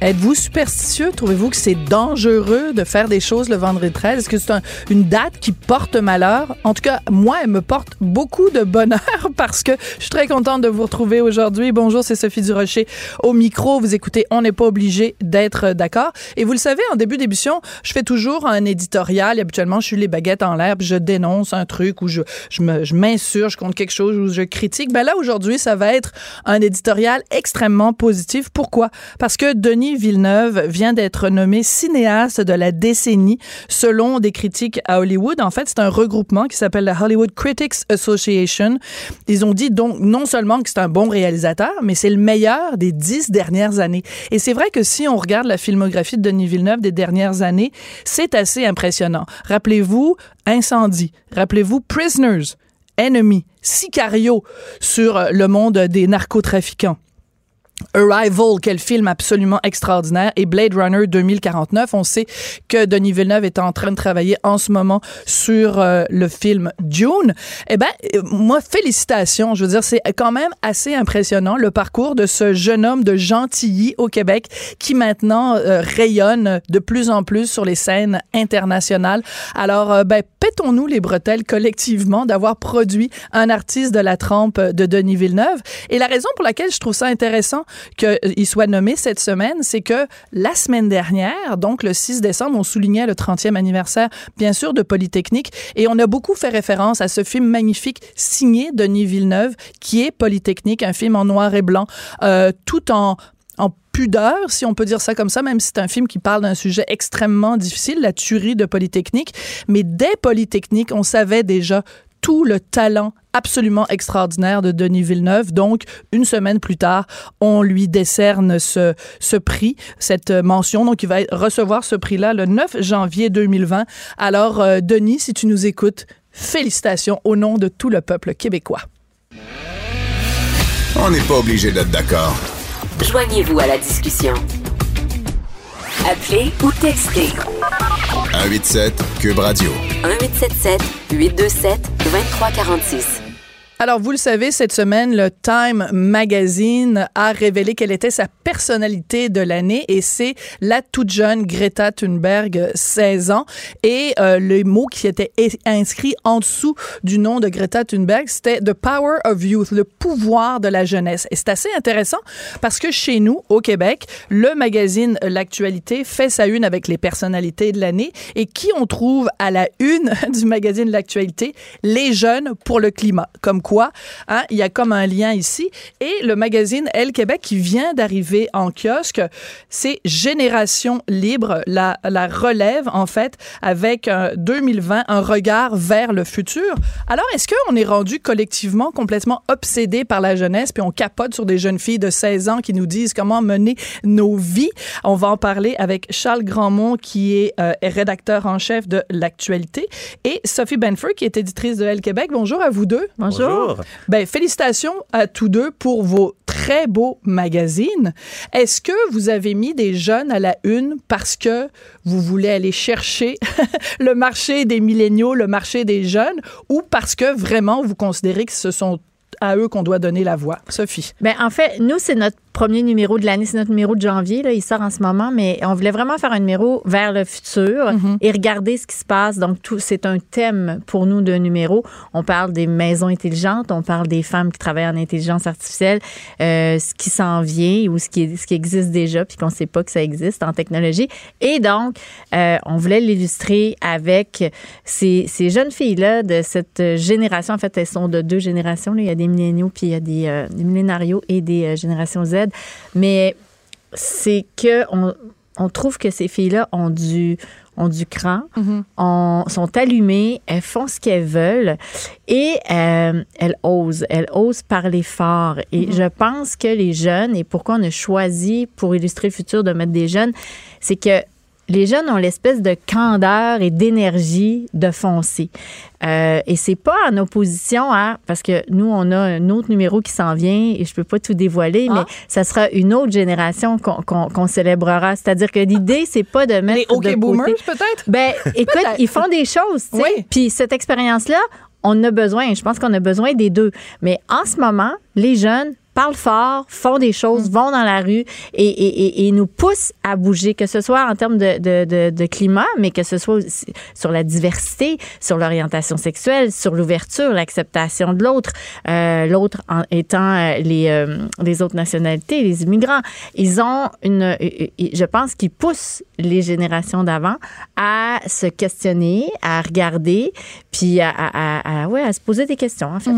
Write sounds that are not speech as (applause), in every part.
Êtes-vous superstitieux? Trouvez-vous que c'est dangereux de faire des choses le vendredi 13? Est-ce que c'est un- une date qui porte malheur? En tout cas, moi, elle me porte beaucoup de bonheur (laughs) parce que je suis très contente de vous retrouver aujourd'hui. Bonjour, c'est Sophie Durocher au micro. Vous écoutez, on n'est pas obligé d'être d'accord. Et vous le savez, en début d'émission, je fais toujours un éditorial. Habituellement, je suis les baguettes en l'air, puis je dénonce un truc ou je, je m'insurge contre quelque chose ou je critique. Ben là, aujourd'hui, ça va être un éditorial extrêmement positif. Pourquoi? Parce que Denis Villeneuve vient d'être nommé cinéaste de la décennie selon des critiques à Hollywood. En fait, c'est un regroupement qui s'appelle la Hollywood Critics Association. Ils ont dit donc non seulement que c'est un bon réalisateur, mais c'est le meilleur des dix dernières années. Et c'est vrai que si on regarde la filmographie de Denis Villeneuve des dernières années, c'est assez impressionnant. Rappelez-vous Incendie. Rappelez-vous Prisoners. Enemy. Sicario sur le monde des narcotrafiquants. Arrival, quel film absolument extraordinaire, et Blade Runner 2049. On sait que Denis Villeneuve est en train de travailler en ce moment sur euh, le film Dune. Eh ben, euh, moi, félicitations. Je veux dire, c'est quand même assez impressionnant le parcours de ce jeune homme de Gentilly au Québec qui maintenant euh, rayonne de plus en plus sur les scènes internationales. Alors, ben, pétons-nous les bretelles collectivement d'avoir produit un artiste de la trempe de Denis Villeneuve. Et la raison pour laquelle je trouve ça intéressant qu'il soit nommé cette semaine, c'est que la semaine dernière, donc le 6 décembre, on soulignait le 30e anniversaire, bien sûr, de Polytechnique. Et on a beaucoup fait référence à ce film magnifique signé Denis Villeneuve, qui est Polytechnique, un film en noir et blanc, euh, tout en en pudeur, si on peut dire ça comme ça, même si c'est un film qui parle d'un sujet extrêmement difficile, la tuerie de Polytechnique. Mais dès Polytechnique, on savait déjà tout le talent absolument extraordinaire de Denis Villeneuve. Donc, une semaine plus tard, on lui décerne ce, ce prix, cette mention. Donc, il va recevoir ce prix-là le 9 janvier 2020. Alors, euh, Denis, si tu nous écoutes, félicitations au nom de tout le peuple québécois. On n'est pas obligé d'être d'accord. Joignez-vous à la discussion. Appelez ou textez 187 Cube Radio. 1877 827 2346. Alors, vous le savez, cette semaine, le Time Magazine a révélé quelle était sa personnalité de l'année et c'est la toute jeune Greta Thunberg, 16 ans. Et euh, le mot qui était inscrit en dessous du nom de Greta Thunberg, c'était The Power of Youth, le pouvoir de la jeunesse. Et c'est assez intéressant parce que chez nous, au Québec, le magazine L'Actualité fait sa une avec les personnalités de l'année et qui on trouve à la une (laughs) du magazine L'Actualité? Les jeunes pour le climat. Comme quoi, hein, il y a comme un lien ici. Et le magazine Elle Québec qui vient d'arriver en kiosque, c'est Génération Libre, la, relève en fait avec euh, 2020, un regard vers le futur. Alors, est-ce qu'on est rendu collectivement complètement obsédé par la jeunesse, puis on capote sur des jeunes filles de 16 ans qui nous disent comment mener nos vies? On va en parler avec Charles Grandmont, qui est euh, rédacteur en chef de l'actualité, et Sophie Benford, qui est éditrice de Elle Québec. Bonjour à vous deux. Bonjour. Ben, félicitations à tous deux pour vos très beaux magazines. Est-ce que vous avez mis des jeunes à la une parce que vous voulez aller chercher (laughs) le marché des milléniaux, le marché des jeunes, ou parce que vraiment vous considérez que ce sont à eux qu'on doit donner la voix? Sophie. Ben, en fait, nous, c'est notre premier numéro de l'année, c'est notre numéro de janvier, là, il sort en ce moment, mais on voulait vraiment faire un numéro vers le futur et regarder ce qui se passe. Donc, tout, c'est un thème pour nous de numéro. On parle des maisons intelligentes, on parle des femmes qui travaillent en intelligence artificielle, euh, ce qui s'en vient ou ce qui, ce qui existe déjà puis qu'on sait pas que ça existe en technologie. Et donc, euh, on voulait l'illustrer avec ces, ces jeunes filles-là de cette génération. En fait, elles sont de deux générations. Là. Il y a des milléniaux puis il y a des, euh, des millénarios et des générations Z. Mais c'est que on, on trouve que ces filles-là ont du ont du cran, ont- sont allumées, elles font ce qu'elles veulent et euh, elles osent, elles osent parler fort. Et je pense que les jeunes, et pourquoi on a choisi pour illustrer le futur de mettre des jeunes, c'est que les jeunes ont l'espèce de candeur et d'énergie de foncer. Euh, et c'est pas en opposition à parce que nous on a un autre numéro qui s'en vient et je peux pas tout dévoiler, mais Ah. ça sera une autre génération qu'on célébrera. C'est-à-dire que l'idée c'est pas de mettre Les OK de Boomers, peut-être? ben, écoute, ils font des choses, tu sais. Oui. Puis cette expérience-là, on a besoin. Je pense qu'on a besoin des deux. Mais en ce moment, les jeunes parlent fort, font des choses, vont dans la rue et, et, et, nous poussent à bouger, que ce soit en termes de, de, de, de climat, mais que ce soit sur la diversité, sur l'orientation sexuelle, sur l'ouverture, l'acceptation de l'autre, euh, l'autre étant euh, les, euh, les autres nationalités, les immigrants. Ils ont une, je pense qu'ils poussent les générations d'avant à se questionner, à regarder, puis à, à, à, à- ouais, à se poser des questions, en fait.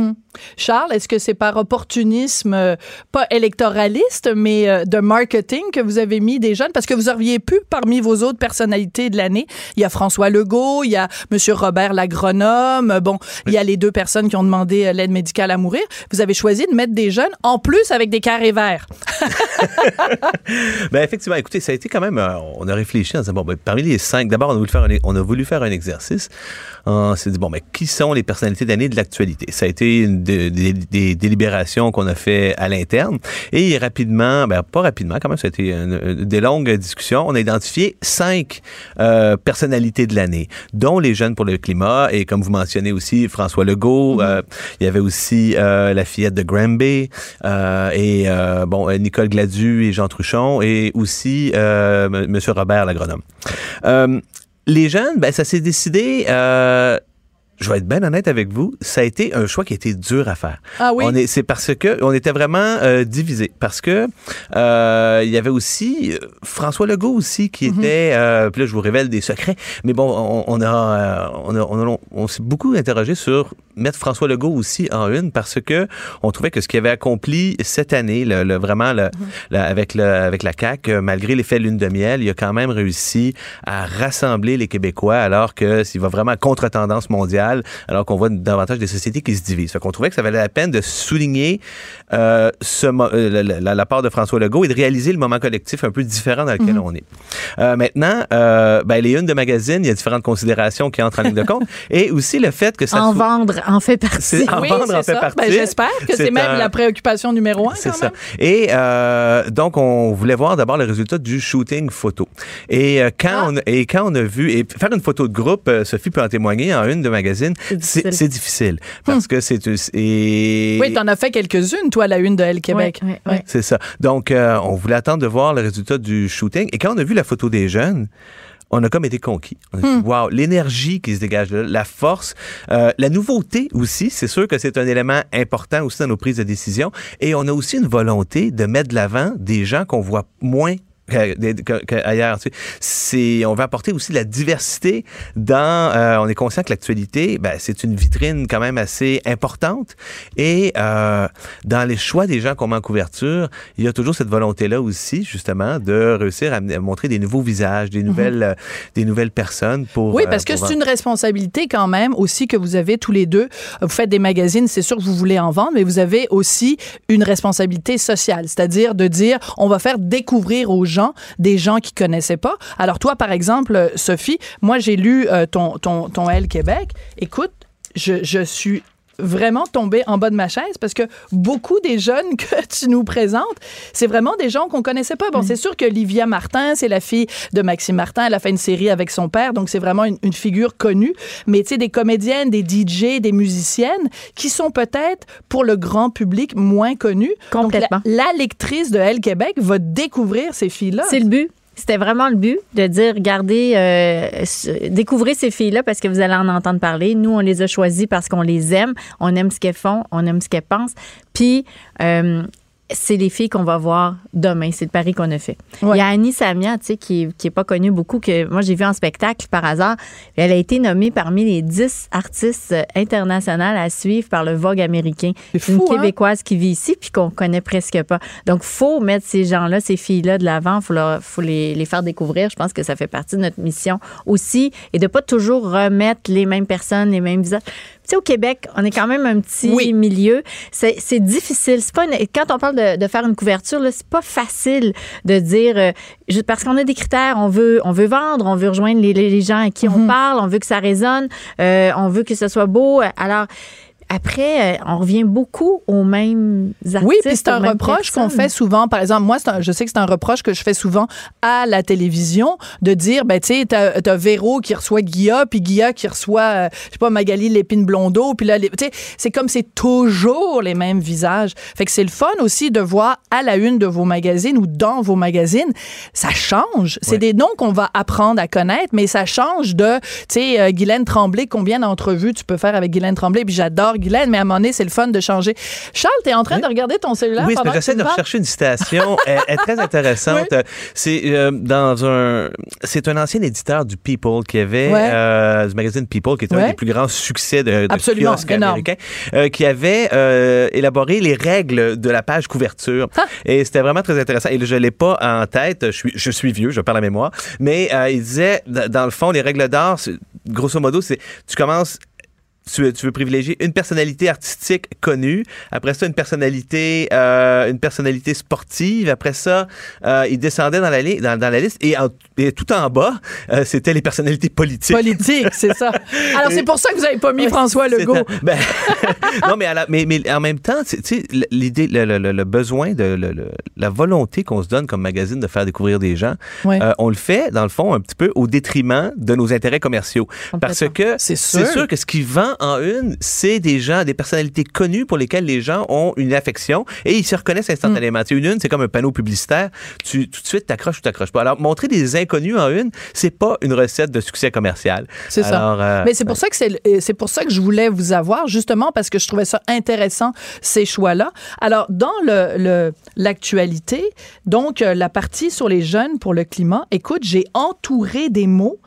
Charles, est-ce que c'est par opportunisme, euh, pas électoraliste, mais euh, de marketing que vous avez mis des jeunes? Parce que vous auriez pu, parmi vos autres personnalités de l'année, il y a François Legault, il y a M. Robert l'agronome, bon, il y a les deux personnes qui ont demandé euh, l'aide médicale à mourir. Vous avez choisi de mettre des jeunes, en plus avec des carrés verts. (laughs) Ben effectivement, écoutez, ça a été quand même, on a réfléchi en disant, bon, ben, parmi les cinq, d'abord, on a voulu faire un, on a voulu faire un exercice. On s'est dit, bon, mais qui sont les personnalités d'année de l'actualité? Ça a été des, des délibérations qu'on a fait à l'interne. Et rapidement, ben pas rapidement, quand même, ça a été une- une- des longues discussions. On a identifié cinq euh, personnalités de l'année, dont les jeunes pour le climat. Et comme vous mentionnez aussi, François Legault, euh, il y avait aussi euh, la fillette de Granby euh, et euh, bon euh, Nicole Gladu et Jean Truchon et aussi euh, M- Monsieur Robert l'agronome. Euh, les jeunes, ben ça s'est décidé. Je vais être bien honnête avec vous, ça a été un choix qui a été dur à faire. Ah oui? On est, c'est parce que on était vraiment euh, divisés. Parce que euh, il y avait aussi euh, François Legault aussi qui Mhm. était. euh, puis là, je vous révèle des secrets. Mais bon, on, on a, on a, on a- on s'est beaucoup interrogé sur mettre François Legault aussi en une parce que on trouvait que ce qu'il avait accompli cette année, le, le- vraiment le, Mhm. le- avec le, avec la CAC, malgré l'effet lune de miel, il a quand même réussi à rassembler les Québécois alors que s'il va vraiment contre tendance mondiale, alors qu'on voit davantage des sociétés qui se divisent. Fait qu'on trouvait que ça valait la peine de souligner euh, ce, euh, la, la- la part de François Legault et de réaliser le moment collectif un peu différent dans lequel on est. Euh, maintenant, ben, les unes de magazine, il y a différentes considérations qui entrent en ligne de compte (laughs) et aussi le fait que ça En vendre en fait partie. En oui, vendre en fait partie. Ben, J'espère que c'est même un- la préoccupation numéro un. c'est ça. Et donc, on voulait voir d'abord le résultat du shooting photo. Et, quand, Ah. on, a- et quand on a vu, et faire une photo de groupe, Sophie peut en témoigner, en une de magazine, C'est difficile. c'est c'est difficile. Parce que c'est... Et, Oui, t'en as fait quelques-unes, toi, à la une de Elle Québec. Ouais. c'est ça. Donc, euh, on voulait attendre de voir le résultat du shooting. Et quand on a vu la photo des jeunes, on a comme été conquis. On a dit, wow, l'énergie qui se dégage de là, la force, euh, la nouveauté aussi, c'est sûr que c'est un élément important aussi dans nos prises de décision. Et on a aussi une volonté de mettre de l'avant des gens qu'on voit moins qu'ailleurs. Tu sais. On veut apporter aussi de la diversité dans. euh, on est conscient que l'actualité, ben, c'est une vitrine quand même assez importante. Et euh, dans les choix des gens qu'on met en couverture, il y a toujours cette volonté-là aussi, justement, de réussir à, à montrer des nouveaux visages, des nouvelles, euh, des nouvelles personnes pour. Oui, parce que c'est une responsabilité quand même aussi que vous avez tous les deux. Vous faites des magazines, c'est sûr que vous voulez en vendre, mais vous avez aussi une responsabilité sociale, c'est-à-dire de dire on va faire découvrir aux gens des gens qui connaissaient pas. Alors toi, par exemple, Sophie, moi j'ai lu euh, ton ton ton L Québec. Écoute, je, je suis vraiment tombée en bas de ma chaise parce que beaucoup des jeunes (laughs) que tu nous présentes, c'est vraiment des gens qu'on connaissait pas. Bon, c'est sûr que Livia Martin, c'est la fille de Maxime Martin, elle a fait une série avec son père, donc c'est vraiment une, une figure connue. Mais tu sais, des comédiennes, des DJ, des musiciennes qui sont peut-être pour le grand public moins connues. Donc, la- Complètement. la, lectrice de Elle Québec va découvrir ces filles-là. C'est le but. C'était vraiment le but de dire, regardez, euh, découvrez ces filles-là parce que vous allez en entendre parler. Nous, on les a choisies parce qu'on les aime. On aime ce qu'elles font, on aime ce qu'elles pensent. Puis, euh, c'est les filles qu'on va voir demain. C'est le pari qu'on a fait. Ouais. Il y a Annie Samia, tu sais, qui, qui est pas connue beaucoup, que moi, j'ai vu en spectacle par hasard. Elle a été nommée parmi les 10 artistes internationales à suivre par le Vogue américain. C'est une hein? Québécoise qui vit ici puis qu'on connaît presque pas. Donc, faut mettre ces gens-là, ces filles-là de l'avant. Faut leur, faut les, les faire découvrir. Je pense que ça fait partie de notre mission aussi et de pas toujours remettre les mêmes personnes, les mêmes visages. Sais, au Québec, on est quand même un petit Oui. milieu. C'est c'est difficile. C'est pas une- quand on parle de, de faire une couverture, là, c'est pas facile de dire euh, parce qu'on a des critères. On veut, on veut vendre, on veut rejoindre les, les gens à qui Mhm. on parle, on veut que ça résonne, euh, on veut que ce soit beau. Alors après, euh, on revient beaucoup aux mêmes artistes. Oui, puis c'est un reproche qu'on fait souvent. Par exemple, moi, un- je sais que c'est un reproche que je fais souvent à la télévision de dire, ben, tu sais, t'as as Véro qui reçoit Guilla, puis Guilla qui reçoit, euh, je sais pas, Magali Lépine Blondeau, puis là, tu sais, c'est comme c'est toujours les mêmes visages. Fait que c'est le fun aussi de voir à la une de vos magazines ou dans vos magazines, ça change. C'est Ouais. des noms qu'on va apprendre à connaître, mais ça change de, tu sais, euh, Guylaine Tremblay, combien d'entrevues tu peux faire avec Guylaine Tremblay, puis j'adore Mais à un moment donné, c'est le fun de changer. Charles, t'es en train de regarder ton cellulaire Oui, pendant j'essaie tu de rechercher une citation. elle, (laughs) elle est très intéressante. C'est euh, dans un, c'est un ancien éditeur du People qui avait Ouais. euh, du magazine People, qui est un des plus grands succès de, de Absolument, kiosque américain, euh, qui avait élaboré les règles de la page couverture. Ah. Et c'était vraiment très intéressant. Et je l'ai pas en tête. Je suis, je suis vieux, je parle à mémoire. Mais il disait, dans le fond, les règles d'art, grosso modo, c'est tu commences tu, tu veux privilégier une personnalité artistique connue, après ça une personnalité euh, une personnalité sportive, après ça euh, il descendait dans la, li- dans, dans la liste et, en- et tout en bas euh, c'était les personnalités politiques. Politique, c'est ça. (laughs) Alors, c'est pour ça que vous n'avez pas mis François Legault. un- ben, (laughs) non, mais, à la- mais, mais en même temps, tu sais, l'idée, le, le- le- le besoin, de, le- le- la volonté qu'on se donne comme magazine de faire découvrir des gens, Ouais. euh, on le fait, dans le fond, un petit peu au détriment de nos intérêts commerciaux. Parce que C'est c'est sûr. sûr que ce qui vend en une, c'est des gens, des personnalités connues pour lesquelles les gens ont une affection et ils se reconnaissent instantanément. Tu sais, une une, c'est comme un panneau publicitaire. Tu, tout de suite, t'accroches ou t'accroches pas. Alors, montrer des inconnus en une, c'est pas une recette de succès commercial. C'est ça. Euh, Mais c'est pour ça que c'est pour ça que je voulais vous avoir justement parce que je trouvais ça intéressant ces choix-là. Alors dans le le- l'actualité, donc euh, la partie sur les jeunes pour le climat, écoute, j'ai entouré des mots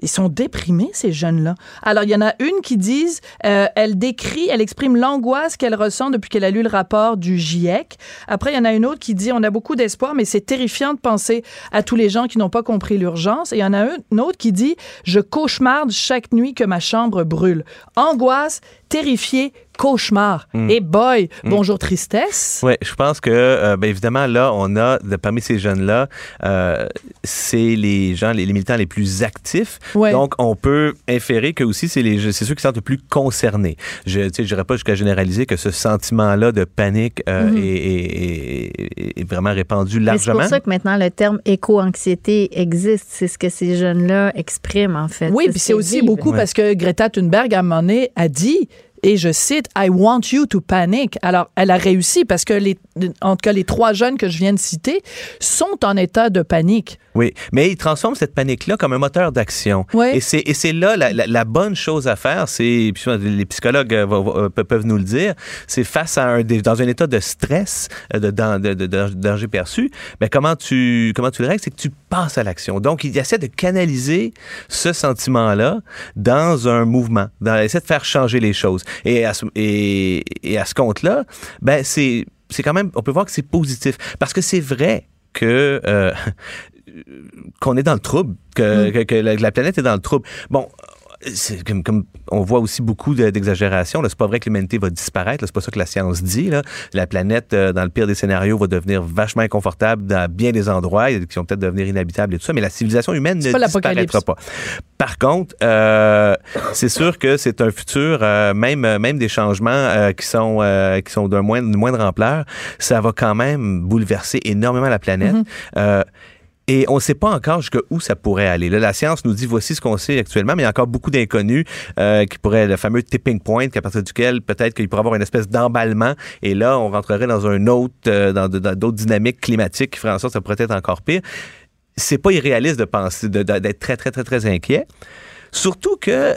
ils sont déprimés, ces jeunes-là. Alors, il y en a une qui disent, euh, elle décrit, elle exprime l'angoisse qu'elle ressent depuis qu'elle a lu le rapport du GIEC. Après, il y en a une autre qui dit, on a beaucoup d'espoir, mais c'est terrifiant de penser à tous les gens qui n'ont pas compris l'urgence. Et il y en a une autre qui dit, je cauchemarde chaque nuit que ma chambre brûle. Angoisse, terrifié, cauchemar. Et boy, bonjour tristesse. Oui, je pense que, euh, ben évidemment, là, on a, de, parmi ces jeunes-là, euh, c'est les gens, les, les militants les plus actifs. Ouais. Donc, on peut inférer que aussi, c'est, les, c'est ceux qui sont le plus concernés. Je ne dirais pas jusqu'à généraliser que ce sentiment-là de panique euh, Mhm. est, est- est- est vraiment répandu Mais C'est largement. pour ça que maintenant le terme éco-anxiété existe. C'est ce que ces jeunes-là expriment, en fait. Oui, puis c'est aussi vivent. beaucoup Ouais. parce que Greta Thunberg, à un moment donné, a dit, et je cite, I want you to panic. Alors, elle a réussi parce que, les, en tout cas, les trois jeunes que je viens de citer sont en état de panique. Oui, mais il transforme cette panique-là comme un moteur d'action. Ouais. Et c'est là la, la- la bonne chose à faire. C'est les psychologues euh, pe- peuvent nous le dire. C'est face à un dans un état de stress, euh, de, dan- de, de- de danger perçu. Mais comment tu comment tu le règles, c'est que tu passes à l'action. Donc il essaie de canaliser ce sentiment-là dans un mouvement. Dans il essaie de faire changer les choses. Et à ce, et, et à ce compte-là, ben c'est c'est quand même on peut voir que c'est positif parce que c'est vrai que euh, qu'on est dans le trouble, que, que- que la, planète est dans le trouble. Bon, comme, comme on voit aussi beaucoup de- d'exagération. C'est pas vrai que l'humanité va disparaître. C'est pas ça que la science dit. Là. La planète, euh, dans le pire des scénarios, va devenir vachement inconfortable dans bien des endroits qui vont peut-être devenir inhabitables et tout ça. Mais la civilisation humaine ne pas disparaîtra pas. Par contre, euh, c'est sûr que c'est un futur, euh, même même des changements qui sont qui sont moindre, d'une moindre ampleur, ça va quand même bouleverser énormément la planète. Euh, et on ne sait pas encore jusqu'où ça pourrait aller. La science nous dit voici ce qu'on sait actuellement, mais il y a encore beaucoup d'inconnus euh, qui pourraient, le fameux tipping point, qu'à partir duquel peut-être qu'il pourrait avoir une espèce d'emballement. Et là, on rentrerait dans un autre, euh, dans d'autres dynamiques climatiques qui feraient en sorte que ça pourrait être encore pire. C'est pas irréaliste de penser, d'être très, très, très, très inquiet. Surtout que,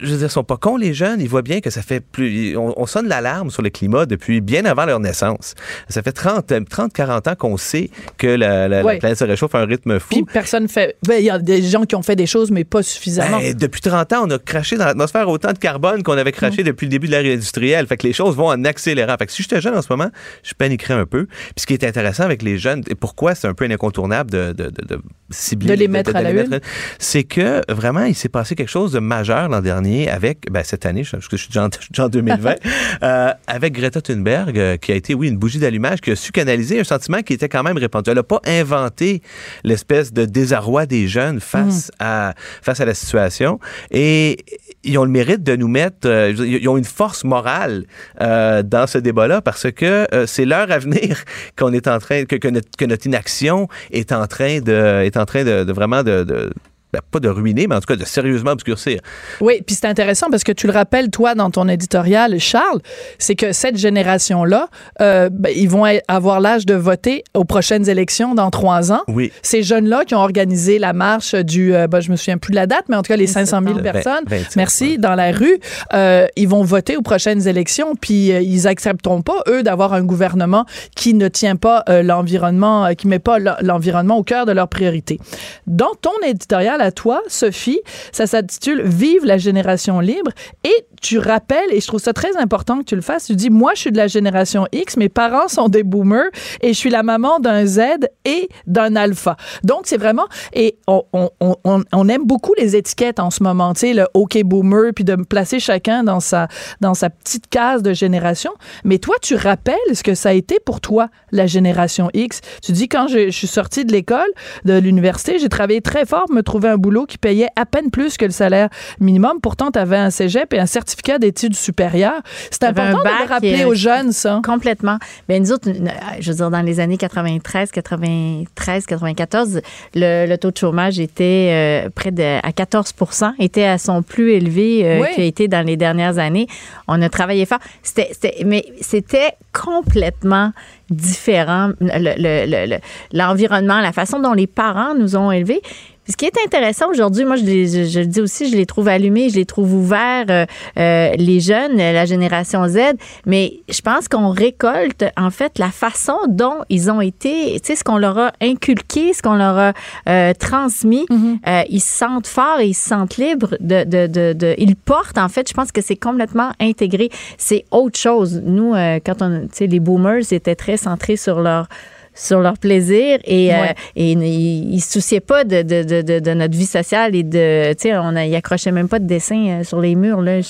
je veux dire, ils sont pas cons, les jeunes. Ils voient bien que ça fait plus. On, on sonne l'alarme sur le climat depuis bien avant leur naissance. Ça fait 30, euh, 30 40 ans qu'on sait que la, la- la Ouais. planète se réchauffe à un rythme fou. Puis personne fait. Ben, Il y a des gens qui ont fait des choses, mais pas suffisamment. Ben, depuis 30 ans, on a craché dans l'atmosphère autant de carbone qu'on avait craché Mm. depuis le début de l'ère industrielle. Fait que les choses vont en accélérant. Fait que si j'étais jeune en ce moment, je paniquerais un peu. Puis ce qui est intéressant avec les jeunes, et pourquoi c'est un peu incontournable de, de, de, de cibler... De les mettre à la une. C'est que vraiment, il s'est passé quelque chose de majeur l'an dernier avec, ben, cette année, je je suis déjà en (laughs) 2020, (laughs) euh, avec Greta Thunberg, euh, qui a été, oui, une bougie d'allumage, qui a su canaliser un sentiment qui était quand même répandu. Elle n'a pas inventé l'espèce de désarroi des jeunes face, à, face à la situation. Et ils ont le mérite de nous mettre, euh, ils ont une force morale dans ce débat-là parce que c'est leur avenir (laughs) qu'on est en train, que, que notre, que notre inaction est en train de, est en train de, de vraiment de, de ben, pas de ruiner, mais en tout cas de sérieusement obscurcir. Oui, puis c'est intéressant parce que tu le rappelles, toi, dans ton éditorial, Charles, c'est que cette génération-là, euh, ben, ils vont avoir l'âge de voter aux prochaines élections dans trois ans. Oui. Ces jeunes-là qui ont organisé la marche du, euh, ben, je me souviens plus de la date, mais en tout cas les 500 000 Vingt- personnes, merci, ouais. dans la rue, euh, ils vont voter aux prochaines élections, puis euh, ils accepteront pas, eux, d'avoir un gouvernement qui ne tient pas euh, l'environnement, euh, qui met pas l'en- l'environnement au cœur de leurs priorités. Dans ton éditorial à toi, Sophie, ça s'intitule Vive la génération libre et tu rappelles, et je trouve ça très important que tu le fasses, tu dis, moi, je suis de la génération X, mes parents sont des boomers et je suis la maman d'un Z et d'un alpha. Donc, c'est vraiment, et on, aime beaucoup les étiquettes en ce moment, tu sais, le OK boomer, puis de placer chacun dans sa, dans sa petite case de génération. Mais toi, tu rappelles ce que ça a été pour toi, la génération X. Tu dis, quand je, je suis sortie de l'école, de l'université, j'ai travaillé très fort pour me trouver un boulot qui payait à peine plus que le salaire minimum. Pourtant, tu avais un cégep et un certificat d'études supérieures. C'est un important de le rappeler et- aux jeunes, ça. Complètement. Ben nous autres, euh, je veux dire, dans les années 93, 93, 94, le, le taux de chômage était euh, près de à 14 était à son plus élevé euh, Oui. qui a été dans les dernières années. On a travaillé fort. C'était, mais c'était complètement différent. Le- le- le- le- l'environnement, la façon dont les parents nous ont élevés. Puis Ce qui est intéressant aujourd'hui, moi je, je, je le dis aussi, je les trouve allumés, je les trouve ouverts, euh, euh, les jeunes, la génération Z, mais je pense qu'on récolte en fait la façon dont ils ont été, tu sais, ce qu'on leur a inculqué, ce qu'on leur a euh, transmis. Euh, ils se sentent forts et ils se sentent libres de, de, de, de- ils portent en fait. Je pense que c'est complètement intégré. C'est autre chose. Nous, euh, quand on, tu sais, les boomers étaient très centrés sur leur sur leur plaisir et, euh, et ils, ils se souciaient pas de, de, de, de, notre vie sociale et de, tu sais, on a, ils accrochaient même pas de dessins euh, sur les murs, là,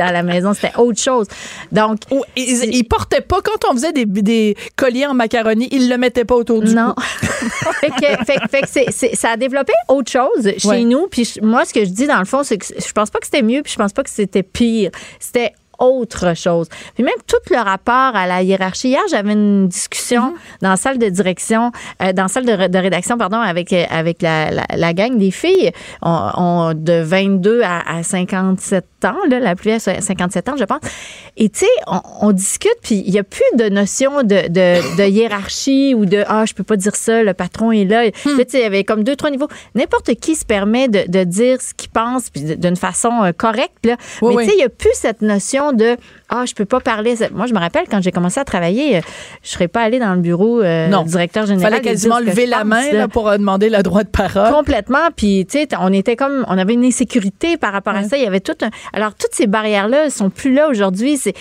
à la maison, c'était autre chose. Donc, ils, ils portaient pas, quand on faisait des, des colliers en macaroni, ils le mettaient pas autour du non. cou. (laughs) fait que, fait, que- ça a développé autre chose chez Ouais. nous. Puis moi, ce que je dis dans le fond, c'est que je pense pas que c'était mieux, puis je pense pas que c'était pire. C'était autre chose. Puis même tout le rapport à la hiérarchie. Hier, j'avais une discussion dans la salle de direction, euh, dans la salle de, de rédaction, pardon, avec, euh, avec la, la, la gang des filles on, on- de 22 à, à 57 ans, là, la plus vieille, 57 ans, je pense. Et tu sais, on, on discute, puis il n'y a plus de notion de, de, de hiérarchie ou de Ah, je peux pas dire ça, le patron est là. Là, tu sais, il y avait comme deux, trois niveaux. N'importe qui se permet de, de dire ce qu'il pense puis d'une façon euh, correcte. Là. Oui, Mais tu sais, il n'y a plus cette notion de Ah, je peux pas parler. Moi, je me rappelle quand j'ai commencé à travailler, euh, je serais pas allée dans le bureau euh, Non. directeur Il général. fallait quasiment lever la pense, main là. pour euh, demander le droit de parole. Complètement. Puis, tu sais, on était comme, on avait une insécurité par rapport à ça. Il y avait tout un. Alors, toutes ces barrières-là sont plus là aujourd'hui. C'est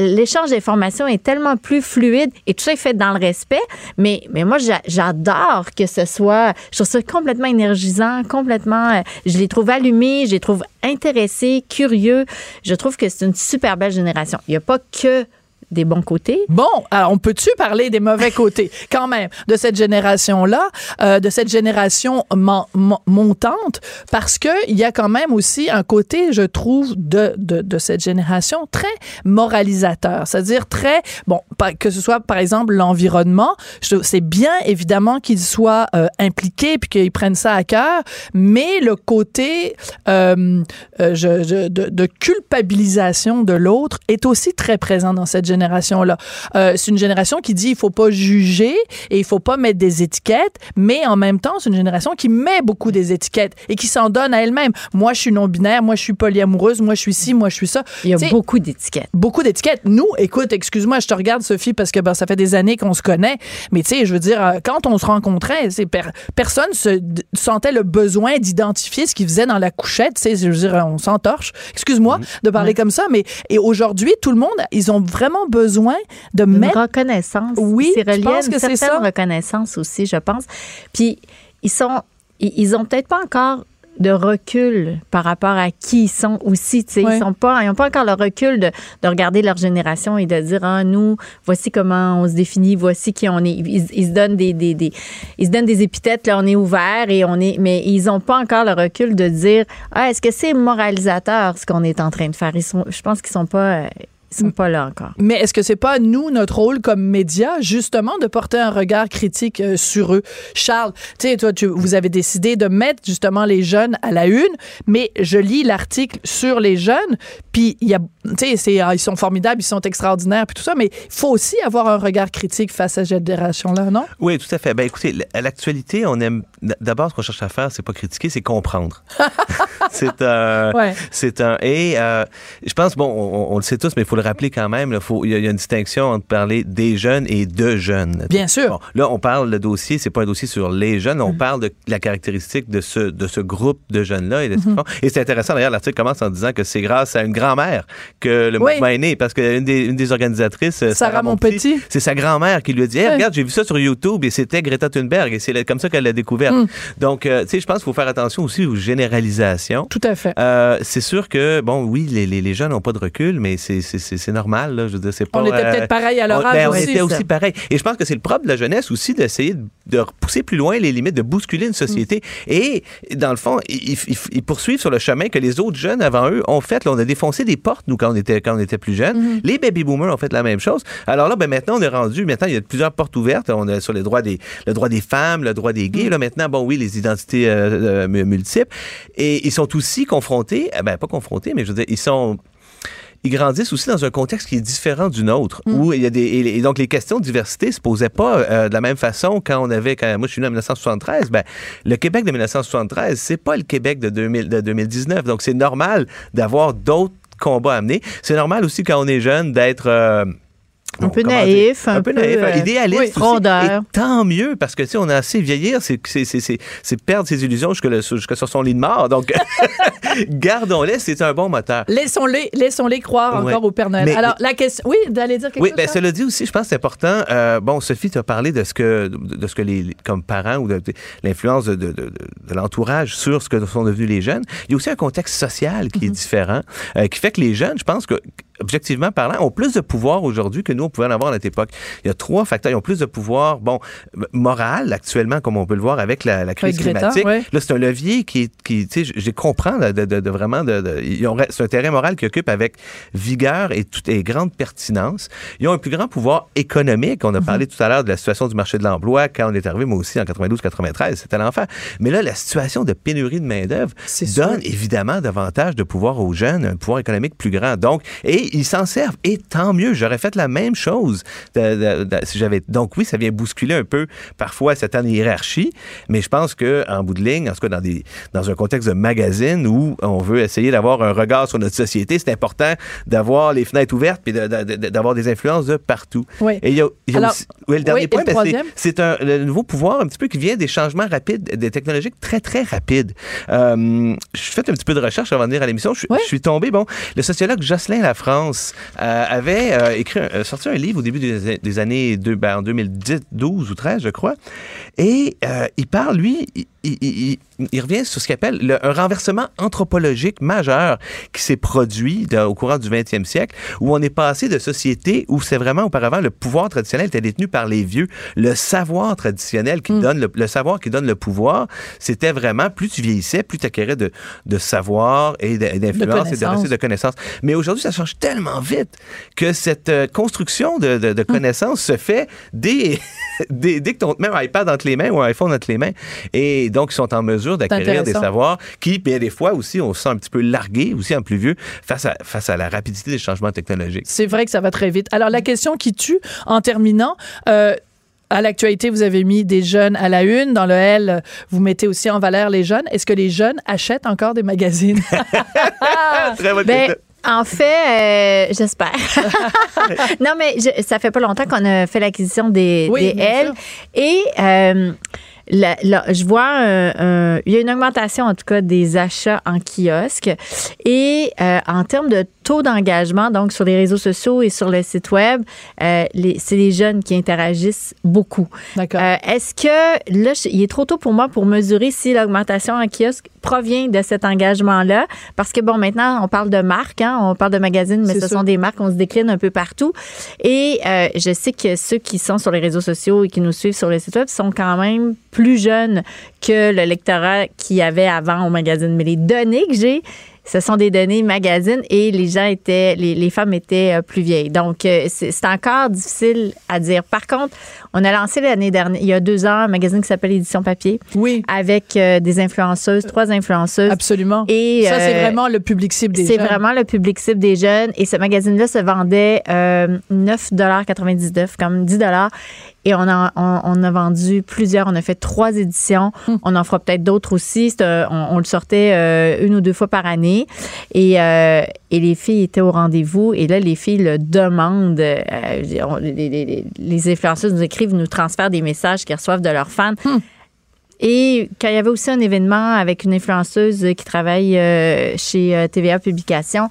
l'échange d'informations est tellement plus fluide et tout ça est fait dans le respect. Mais, mais moi, j'a- j'adore que ce soit. Je trouve ça complètement énergisant, complètement. euh, je les trouve allumés, je les trouve intéressés, curieux. Je trouve que c'est une super belle génération. Il n'y a pas que des bons côtés. Bon, alors on peut-tu parler des mauvais (laughs) côtés? Quand même de cette génération-là, euh, de cette génération mon- mon- montante, parce que il y a quand même aussi un côté, je trouve, de, de, de cette génération très moralisateur, c'est-à-dire très bon, que ce soit par exemple l'environnement, c'est bien évidemment qu'ils soient euh, impliqués puis qu'ils prennent ça à cœur, mais le côté euh, je- je- de, de culpabilisation de l'autre est aussi très présent dans cette génération-là. Euh, c'est une génération qui dit il faut pas juger et il faut pas mettre des étiquettes, mais en même temps, c'est une génération qui met beaucoup des étiquettes et qui s'en donne à elle-même. Moi, je suis non-binaire, moi, je suis polyamoureuse, moi, je suis ci, moi, je suis ça. Il y a beaucoup d'étiquettes. beaucoup d'étiquettes. Nous, écoute, excuse-moi, je te regarde, Sophie, parce que ben, ça fait des années qu'on se connaît. Mais tu sais, je veux dire, euh, quand on se rencontrait, per- personne se sentait le besoin d'identifier ce qu'il faisait dans la couchette. Tu sais, je veux dire, on s'entorche. Excuse-moi de parler comme ça, mais et aujourd'hui, tout le monde, ils ont vraiment besoin de Une mettre. reconnaissance. Oui, c'est relié à une que c'est certaine ça? reconnaissance aussi, je pense. Puis ils sont, ils, ont peut-être pas encore de recul par rapport à qui ils sont aussi. sais. Ils sont pas, ils n'ont pas encore le recul de, de regarder leur génération et de dire ah nous voici comment on se définit, voici qui on est. Ils, ils se donnent des, des, des- ils se donnent des épithètes là on est ouvert et on est mais ils n'ont pas encore le recul de dire ah est-ce que c'est moralisateur ce qu'on est en train de faire? Ils sont, je pense qu'ils sont pas euh, ils sont pas là encore. Mais est-ce que c'est pas nous, notre rôle comme média, justement, de porter un regard critique euh, sur eux? Charles, tu sais, toi, tu, vous avez décidé de mettre justement les jeunes à la une, mais je lis l'article sur les jeunes, puis il y a, tu sais, ah, ils sont formidables, ils sont extraordinaires, puis tout ça, mais il faut aussi avoir un regard critique face à cette génération-là, non? Oui, tout à fait. Ben écoutez, à l'actualité, on aime d'abord ce qu'on cherche à faire, c'est pas critiquer, c'est comprendre. (laughs) c'est un, Ouais. c'est un. Et euh, je pense, bon, on, on le sait tous, mais il faut le rappeler quand même. Il y, a- il y a une distinction entre parler des jeunes et de jeunes. Bien sûr. Bon, là, on parle le dossier, c'est pas un dossier sur les jeunes, Mm-hmm. on parle de la caractéristique de ce de ce groupe de jeunes là et de Mm-hmm. font. Et c'est intéressant d'ailleurs, l'article commence en disant que c'est grâce à une grand-mère que le Oui. mouvement est né, parce qu'une des, une des organisatrices, euh, Sarah Monpetit. c'est sa grand-mère qui lui a dit Hey, regarde, j'ai vu ça sur YouTube et c'était Greta Thunberg et c'est comme ça qu'elle l'a découverte. Mm. Donc, euh, tu sais, je pense qu'il faut faire attention aussi aux généralisations. Tout à fait. Euh, c'est sûr que, bon, oui, les, les, les jeunes n'ont pas de recul, mais c'est- c'est normal. Là, je veux dire, c'est pas, On était euh, peut-être pareil à âge ben, on aussi. était ça. aussi pareil. Et je pense que c'est le propre de la jeunesse aussi d'essayer de, de repousser plus loin les limites, de bousculer une société. Mm. Et dans le fond, ils, ils- ils poursuivent sur le chemin que les autres jeunes avant eux ont fait. Là, on a défoncé des portes, nous, quand on était, quand on était plus jeunes. Mm-hmm. Les baby boomers ont fait la même chose. Alors là, ben, maintenant, on est rendu, maintenant, il y a plusieurs portes ouvertes. On est sur les droits des, le droit des femmes, le droit des Mm. gays. Là, maintenant, bon, oui, les identités euh, euh, mu- multiples. Et ils sont aussi confrontés, eh ben, pas confrontés, mais je veux dire, ils sont ils grandissent aussi dans un contexte qui est différent du nôtre, Mm. où il y a des et, et donc les questions de diversité se posaient pas euh, de la même façon quand on avait quand moi je suis né en 1973. Ben le Québec de 1973, c'est pas le Québec de, 2000, de 2019, donc c'est normal d'avoir d'autres combats à mener. C'est normal aussi quand on est jeune d'être euh, Un peu naïf, dire? un peu peu, naïf, euh, idéaliste, oui, aussi. frondeur. Et tant mieux parce que tu sais, on a assez vieillir, c'est c'est c'est c'est- c'est perdre ses illusions jusque jusque sur son lit de mort. Donc (laughs) gardons-les, c'est un bon moteur. Laissons-les, laissez-les croire Ouais. encore au Père Noël. Mais- Alors, la question, oui, d'aller dire quelque Oui, chose. ben, Charles? cela dit aussi, je pense que c'est important. euh, bon, Sophie, tu as parlé de ce que, de, ce que les, comme parents ou de, de l'influence de, de, de- de l'entourage sur ce que sont devenus les jeunes. Il y a aussi un contexte social qui est différent, euh, qui fait que les jeunes, je pense que, objectivement parlant, ont plus de pouvoir aujourd'hui que nous, on pouvait en avoir à notre époque. Il y a trois facteurs. Ils ont plus de pouvoir, bon, moral, actuellement, comme on peut le voir avec la, la crise Greta, climatique. ouais. Là, c'est un levier qui, qui tu sais, je, je comprends de, de- de vraiment, de, c'est un terrain moral qui occupe avec vigueur et, toute, et grande pertinence. Ils ont un plus grand pouvoir économique. Mhm. On a parlé tout à l'heure de la situation du marché de l'emploi quand on est arrivé, moi aussi, en 92-93, c'était l'enfer. Mais là, la situation de pénurie de main-d'œuvre sûr. donne évidemment davantage de pouvoir aux jeunes, un pouvoir économique plus grand. Donc, et ils s'en servent. Et tant mieux, j'aurais fait la même chose de- de- de- si j'avais. Donc, oui, ça vient bousculer un peu parfois certaines hiérarchies, mais je pense que en bout de ligne, en tout cas dans, des, dans un contexte de magazine où on veut essayer d'avoir un regard sur notre société, c'est important d'avoir les fenêtres ouvertes puis d'avoir des influences de partout. Oui. Et il y a, il y a Alors, aussi- oui, le dernier oui, point, ben, c'est- un le nouveau pouvoir un petit peu qui vient des changements rapides, des technologiques très, très rapides. Euh, je fait un petit peu de recherche avant de venir à l'émission. Je, je suis tombé, bon, le sociologue Jocelyn Lafrance euh, avait euh, écrit, euh, sorti un livre au début des, des années deux- ben, en 2010, 12 ou 13, je crois. Et euh, il parle, lui, il, il- il- il revient sur ce qu'il appelle le- un renversement anthropologique majeur qui s'est produit dans- au courant du 20e siècle, où on est passé de sociétés où c'est vraiment auparavant le pouvoir traditionnel était détenu par les vieux, le savoir traditionnel qui donne le, le savoir qui donne le pouvoir, c'était vraiment plus tu vieillissais, plus tu acquérais de, de savoir et d'influence et de, connaissances. de connaissances. Mais aujourd'hui, ça change tellement vite que cette euh, construction de, de- de connaissances se fait dès, (laughs) dès, dès que tu mets un iPad entre les mains ou un iPhone entre les mains. Et donc, ils sont en mesure d'acquérir des savoirs qui, bien des fois aussi, on se sent un petit peu largué, aussi en plus vieux, face à, face à la rapidité des changements technologiques. C'est vrai que ça va très vite. Alors, la question qui tue, en terminant, euh, à l'actualité, vous avez mis des jeunes à la une. Dans le L, vous mettez aussi en valeur les jeunes. Est-ce que les jeunes achètent encore des magazines? (laughs) Très bonne Ben, question. en fait, euh, j'espère. (laughs) non, mais je- ça fait pas longtemps qu'on a fait l'acquisition des, Oui, des bien L. sûr. Et euh, la- la- je vois, un- un- il y a une augmentation en tout cas des achats en kiosque. Et euh, en termes de taux d'engagement, donc sur les réseaux sociaux et sur le site web, euh, c'est les jeunes qui interagissent beaucoup. D'accord. Euh, Est-ce que là, il est trop tôt pour moi pour mesurer si l'augmentation en kiosque provient de cet engagement-là? Parce que bon, maintenant, on parle de marques, hein, on parle de magazines, mais ce sûr. sont des marques, on se décline un peu partout. Et euh, je sais que ceux qui sont sur les réseaux sociaux et qui nous suivent sur le site web sont quand même plus jeunes que le lectorat qu'il y avait avant au magazine. Mais les données que j'ai, ce sont des données magazines et les gens étaient, les, les femmes étaient euh, plus vieilles. Donc, euh, c'est c'est encore difficile à dire. Par contre, on a lancé l'année dernière, il y a deux ans, un magazine qui s'appelle Édition Papier Oui, avec euh, des influenceuses, trois influenceuses. absolument. Et, ça, c'est euh, vraiment le public cible des C'est jeunes. vraiment le public cible des jeunes. Et ce magazine-là se vendait euh, 9,99 comme 10 Et on a, on, on a vendu plusieurs. On a fait trois éditions. Hmm. On en fera peut-être d'autres aussi. C'est, euh, on, on le sortait euh, une ou deux fois par année. Et, euh, et les filles étaient au rendez-vous. Et là, les filles le demandent. Euh, les, influenceuses nous écrivent, nous transfèrent des messages qu'ils reçoivent de leurs fans. Hmm. Et quand il y avait aussi un événement avec une influenceuse qui travaille euh, chez euh, TVA Publications,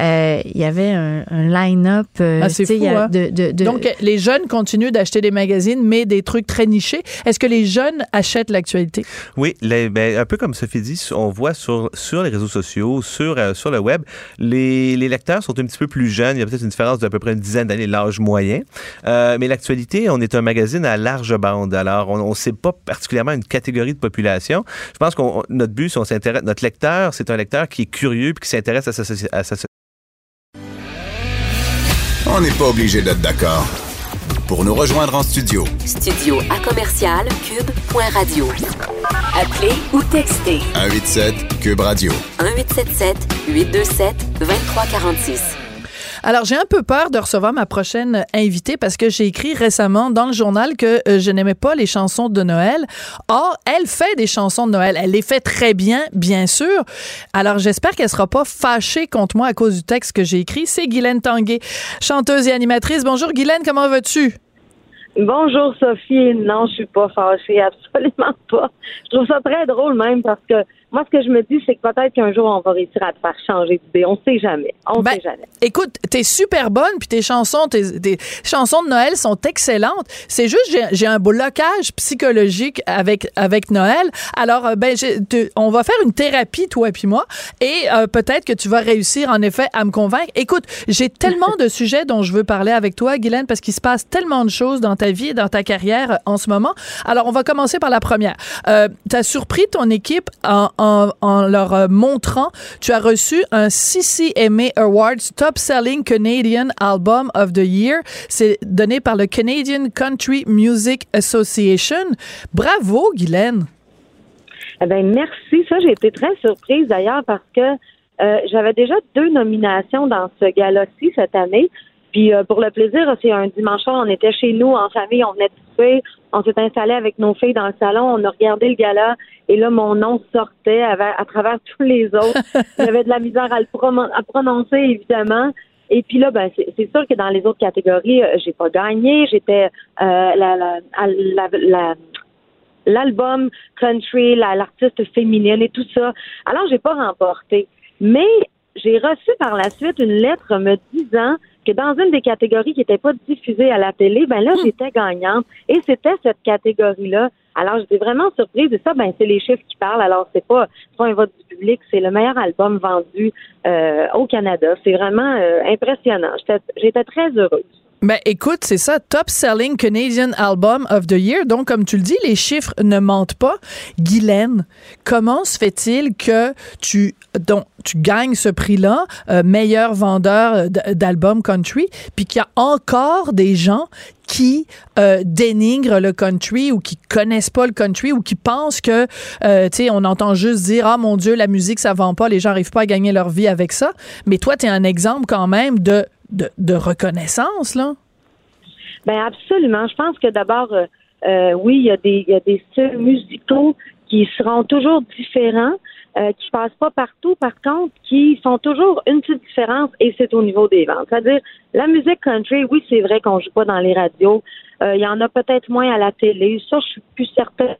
euh, il y avait un, un line-up. euh, Ah, fou, hein? de- de- de- Donc, les jeunes continuent d'acheter des magazines, mais des trucs très nichés. Est-ce que les jeunes achètent l'actualité? Oui, les- ben, un peu comme Sophie dit, on voit sur, sur les réseaux sociaux, sur, euh, sur le web, les, les lecteurs sont un petit peu plus jeunes. Il y a peut-être une différence d'à peu près une dizaine d'années, l'âge moyen. Euh, mais l'actualité, on est un magazine à large bande. Alors, on ne sait pas particulièrement une catégorie de population. Je pense qu'on notre but, si on s'intéresse, notre lecteur, c'est un lecteur qui est curieux puis qui s'intéresse à sa, soci- à sa On n'est pas obligé d'être d'accord. Pour nous rejoindre en studio, Studio à commercial cube.radio. Appelez ou textez 187 Cube Radio. 1877 827 2346. Alors, j'ai un peu peur de recevoir ma prochaine invitée parce que j'ai écrit récemment dans le journal que euh, je n'aimais pas les chansons de Noël. Or, elle fait des chansons de Noël. Elle les fait très bien, bien sûr. Alors, j'espère qu'elle sera pas fâchée contre moi à cause du texte que j'ai écrit. C'est Guylaine Tanguay, chanteuse et animatrice. Bonjour, Guylaine, comment vas-tu? Bonjour Sophie, non, je suis pas fâchée, (laughs) absolument pas. Je trouve ça très drôle même parce que moi, ce que je me dis, c'est que peut-être qu'un jour, on va réussir à te faire changer d'idée. On sait jamais. On Ben, sait jamais. Écoute, t'es super bonne, puis tes chansons, tes, tes chansons de Noël sont excellentes. C'est juste, j'ai, j'ai un blocage psychologique avec avec Noël. Alors, euh, ben, te- on va faire une thérapie, toi et puis moi, et euh, peut-être que tu vas réussir, en effet, à me convaincre. Écoute, j'ai (laughs) tellement de sujets dont je veux parler avec toi, Guylaine, parce qu'il se passe tellement de choses dans ta vie et dans ta carrière euh, en ce moment. Alors, on va commencer par la première. Euh, t'as surpris ton équipe en, en, en leur euh, montrant, tu as reçu un CCMA Awards Top Selling Canadian Album of the Year. C'est donné par le Canadian Country Music Association. Bravo, Guylaine. Eh ben, merci. Ça, j'ai été très surprise d'ailleurs parce que euh, j'avais déjà deux nominations dans ce gala-ci cette année. Puis euh, pour le plaisir, c'est un dimanche soir, on était chez nous en famille, on venait de souper, on s'est installé avec nos filles dans le salon, on a regardé le gala et là mon nom sortait à, travers (laughs) tous les autres. J'avais de la misère à le à prononcer évidemment. Et puis là, ben c'est sûr que dans les autres catégories, euh, j'ai pas gagné. J'étais euh, la, la, l'album country, la- l'artiste féminine et tout ça. Alors, j'ai pas remporté. Mais j'ai reçu par la suite une lettre me disant que dans une des catégories qui n'était pas diffusée à la télé, ben là, j'étais gagnante. Et c'était cette catégorie-là. Alors, j'étais vraiment surprise. Et ça, ben, c'est les chiffres qui parlent. Alors, c'est pas, c'est pas un vote du public, c'est le meilleur album vendu euh, au Canada. C'est vraiment euh, impressionnant. J'étais, j'étais très heureuse. Ben écoute, c'est ça, Top Selling Canadian Album of the Year. Donc, comme tu le dis, les chiffres ne mentent pas. Guylaine, comment se fait-il que tu, tu gagnes ce prix-là, euh, meilleur vendeur euh, d'albums country, puis qu'il y a encore des gens qui euh, dénigrent le country ou qui connaissent pas le country ou qui pensent que, tu sais, on entend juste dire, ah mon Dieu, la musique, ça vend pas, les gens arrivent pas à gagner leur vie avec ça. Mais toi, tu es un exemple quand même de, de, de reconnaissance, là? Ben absolument. Je pense que d'abord, euh, euh, oui, il y a des il y a des styles musicaux qui seront toujours différents, euh, qui passent pas partout, par contre, qui font toujours une petite différence et c'est au niveau des ventes. C'est-à-dire la musique country, oui, c'est vrai qu'on joue pas dans les radios. Euh, Il y en a peut-être moins à la télé. Ça, je suis plus certaine.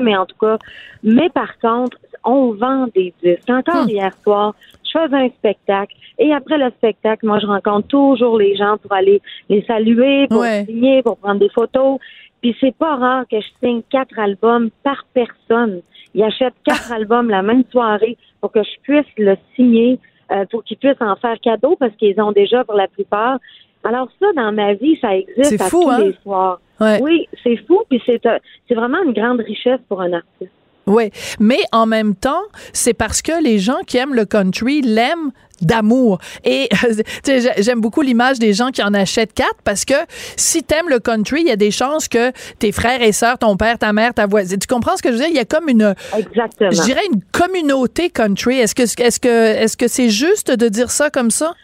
Mais en tout cas, mais par contre, on vend des disques. Encore Hmm. hier soir, je faisais un spectacle. Et après le spectacle, moi, je rencontre toujours les gens pour aller les saluer, pour Ouais. signer, pour prendre des photos. Puis c'est pas rare que je signe quatre albums par personne. Ils achètent (laughs) quatre albums la même soirée pour que je puisse le signer, euh, pour qu'ils puissent en faire cadeau parce qu'ils ont déjà pour la plupart. Alors ça, dans ma vie, ça existe à fou, tous hein? les soirs. Ouais. Oui, c'est fou, puis c'est euh, c'est vraiment une grande richesse pour un artiste. Oui, mais en même temps, c'est parce que les gens qui aiment le country l'aiment d'amour. Et (laughs) j'aime beaucoup l'image des gens qui en achètent quatre parce que si t'aimes le country, il y a des chances que tes frères et sœurs, ton père, ta mère, ta voisine, tu comprends ce que je veux dire? Il y a comme une, Exactement. je dirais une communauté country. Est-ce que est-ce que est-ce que c'est juste de dire ça comme ça?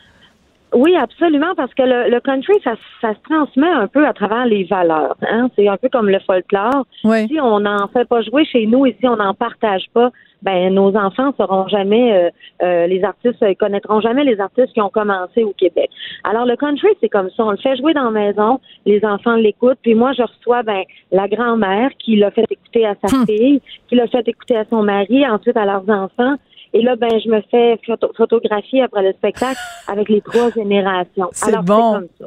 Oui, absolument, parce que le, le country, ça, ça se transmet un peu à travers les valeurs. Hein? C'est un peu comme le folklore. Oui. Si on n'en fait pas jouer chez nous et si on n'en partage pas, ben nos enfants sauront jamais euh, euh, les artistes euh, connaîtront jamais les artistes qui ont commencé au Québec. Alors le country c'est comme ça, on le fait jouer dans la maison, les enfants l'écoutent, puis moi je reçois ben la grand-mère qui l'a fait écouter à sa fille, qui l'a fait écouter à son mari, ensuite à leurs enfants. Et là, ben, je me fais photo- photographier après le spectacle avec les trois générations. C'est bon. comme ça.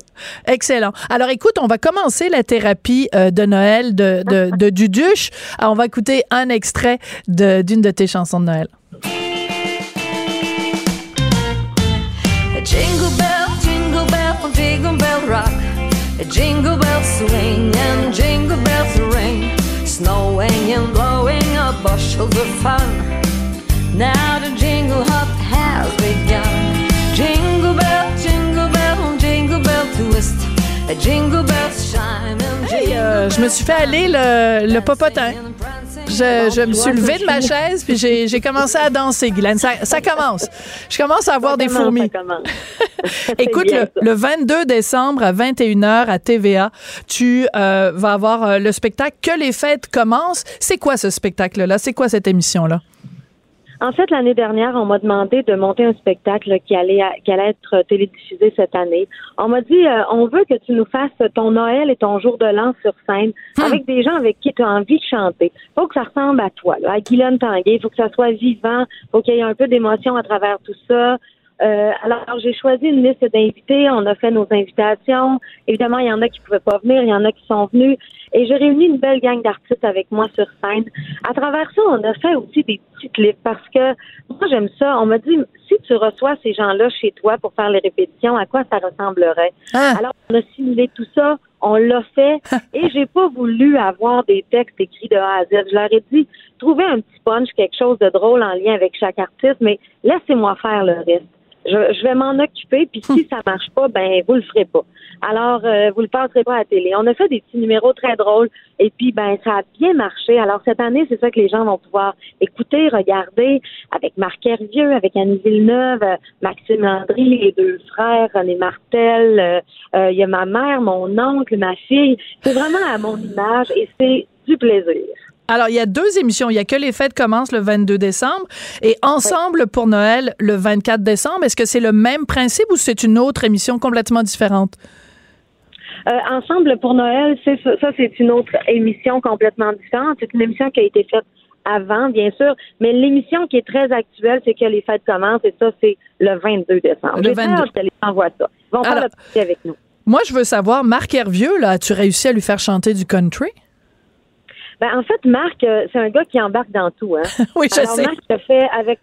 Excellent. Alors, écoute, on va commencer la thérapie euh, de Noël de, de, (laughs) de Duduche. Alors, on va écouter un extrait de- d'une de tes chansons de Noël. Jingle bell, jingle bell, jingle bell rock. Jingle bells swing and jingle bells ring. Snowing and blowing up bushels of fun. Now the jingle hop has begun. Jingle bell, jingle bell, jingle bell twist. Jingle bells chime and Hey, jingle euh, je me suis fait aller le, le popotin. Je, je me suis levée de ma chaise puis j'ai commencé à danser, Guylaine. Ça, ça commence. Je commence à avoir des fourmis. ça commence? C'est (laughs) Écoute, bien, le, le 22 décembre à 21h à TVA, tu euh, vas avoir euh, le spectacle Que les fêtes commencent. C'est quoi ce spectacle-là? C'est quoi cette émission-là? En fait, l'année dernière, on m'a demandé de monter un spectacle qui allait qui allait être télédiffusé cette année. On m'a dit euh, on veut que tu nous fasses ton Noël et ton jour de l'an sur scène avec des gens avec qui tu as envie de chanter. Faut que ça ressemble à toi, là, à Guylaine Tanguay. Faut que ça soit vivant. Faut qu'il y ait un peu d'émotion à travers tout ça. Euh, alors, j'ai choisi une liste d'invités. On a fait nos invitations. Évidemment, il y en a qui pouvaient pas venir, il y en a qui sont venus. Et j'ai réuni une belle gang d'artistes avec moi sur scène. À travers ça, on a fait aussi des petits clips parce que moi, j'aime ça. On m'a dit, si tu reçois ces gens-là chez toi pour faire les répétitions, à quoi ça ressemblerait? Ah. Alors, on a simulé tout ça, on l'a fait, et j'ai pas voulu avoir des textes écrits de A à Z. Je leur ai dit, trouvez un petit punch, quelque chose de drôle en lien avec chaque artiste, mais laissez-moi faire le reste. Je, je vais m'en occuper, puis si ça marche pas, ben vous le ferez pas. Alors, euh, vous le passerez pas à la télé. On a fait des petits numéros très drôles, et puis ben ça a bien marché. Alors cette année, c'est ça que les gens vont pouvoir écouter, regarder, avec Marc Hervieux, avec Annie Villeneuve, euh, Maxime Landry, les deux frères, René Martel, euh, euh, il y a ma mère, mon oncle, ma fille. C'est vraiment à mon image, et c'est du plaisir. Alors, il y a deux émissions. Il y a que les fêtes commencent le 22 décembre et Ensemble pour Noël le 24 décembre. Est-ce que c'est le même principe ou c'est une autre émission complètement différente? Euh, Ensemble pour Noël, c'est ça, c'est une autre émission complètement différente. C'est une émission qui a été faite avant, bien sûr, mais l'émission qui est très actuelle, c'est que les fêtes commencent et ça, c'est le 22 décembre. Le J'ai très 22. hâte que les gens voient ça. Ils vont faire le avec nous. Moi, je veux savoir, Marc Hervieux, là, as-tu réussi à lui faire chanter du country? Ben, en fait, Marc, euh, c'est un gars qui embarque dans tout. Hein. (laughs) oui, je Alors, sais. Marc a fait avec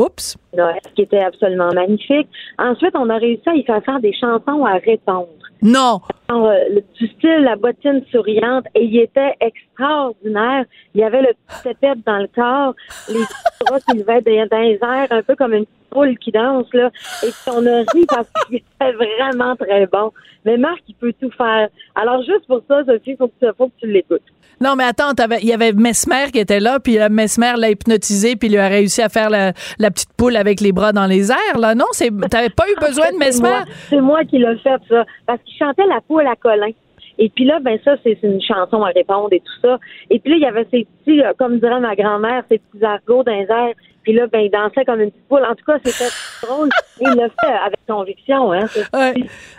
Oups. Noël, qui était absolument magnifique. Ensuite, on a réussi à y faire faire des chansons à répondre. Non. Euh, le- du style la bottine souriante et il était extraordinaire. Il y avait le petit tépette dans le corps, les bras qui levaient dans les airs, un peu comme une poule qui danse là. Et puis on a ri parce qu'il était vraiment très bon. Mais Marc, il peut tout faire. Alors juste pour ça, Sophie, faut faut que tu l'écoutes. Non, mais attends, il y avait Mesmer qui était là, puis euh, Mesmer l'a hypnotisé, puis il lui a réussi à faire la, la petite poule avec les bras dans les airs, là. Non, c'est, t'avais pas eu besoin de fait, c'est Mesmer? moi- C'est moi qui l'ai fait ça parce qu'il chantait la poule à Colin. Et puis là, ben ça, c'est une chanson à répondre et tout ça. Et puis là, il y avait ces petits, euh, comme dirait ma grand-mère, ces petits argots dans les airs. Puis là, ben, il dansait comme une petite poule. En tout cas, c'était (laughs) drôle. Il le fait avec conviction, hein. Ouais.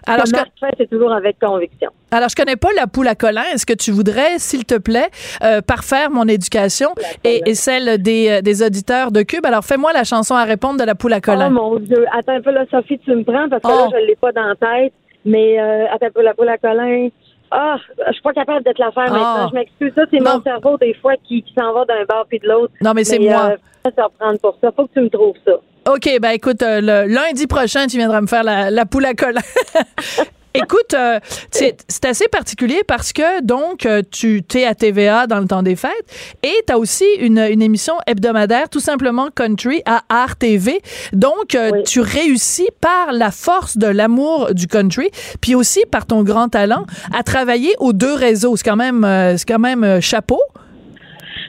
Alors, Alors, je c'est toujours avec conviction. Alors, je connais pas la poule à colin. Est-ce que tu voudrais, s'il te plaît, euh, parfaire mon éducation et, et celle des, euh, des auditeurs de Cube? Alors, fais-moi la chanson à répondre de la poule à colin. Oh mon Dieu. Attends un peu, là, Sophie, tu me prends parce que Oh. là, je l'ai pas dans la tête. Mais euh, attends un peu, la poule à Colin. Ah, je suis pas capable de te la faire Ah. maintenant. Je m'excuse. Ça, c'est mon cerveau, des fois, qui, qui s'en va d'un bord puis de l'autre. Non, mais c'est moi. Euh, je vais te reprendre pour ça. Faut que tu me trouves ça. OK, ben écoute, euh, le lundi prochain, tu viendras me faire la, la poule à colin. (laughs) Écoute, euh, c'est assez particulier parce que donc euh, tu t'es à TVA dans le temps des fêtes et tu as aussi une, une émission hebdomadaire tout simplement country à Art TV. Donc euh, Oui. tu réussis par la force de l'amour du country puis aussi par ton grand talent à travailler aux deux réseaux. C'est quand même euh, c'est quand même euh, chapeau.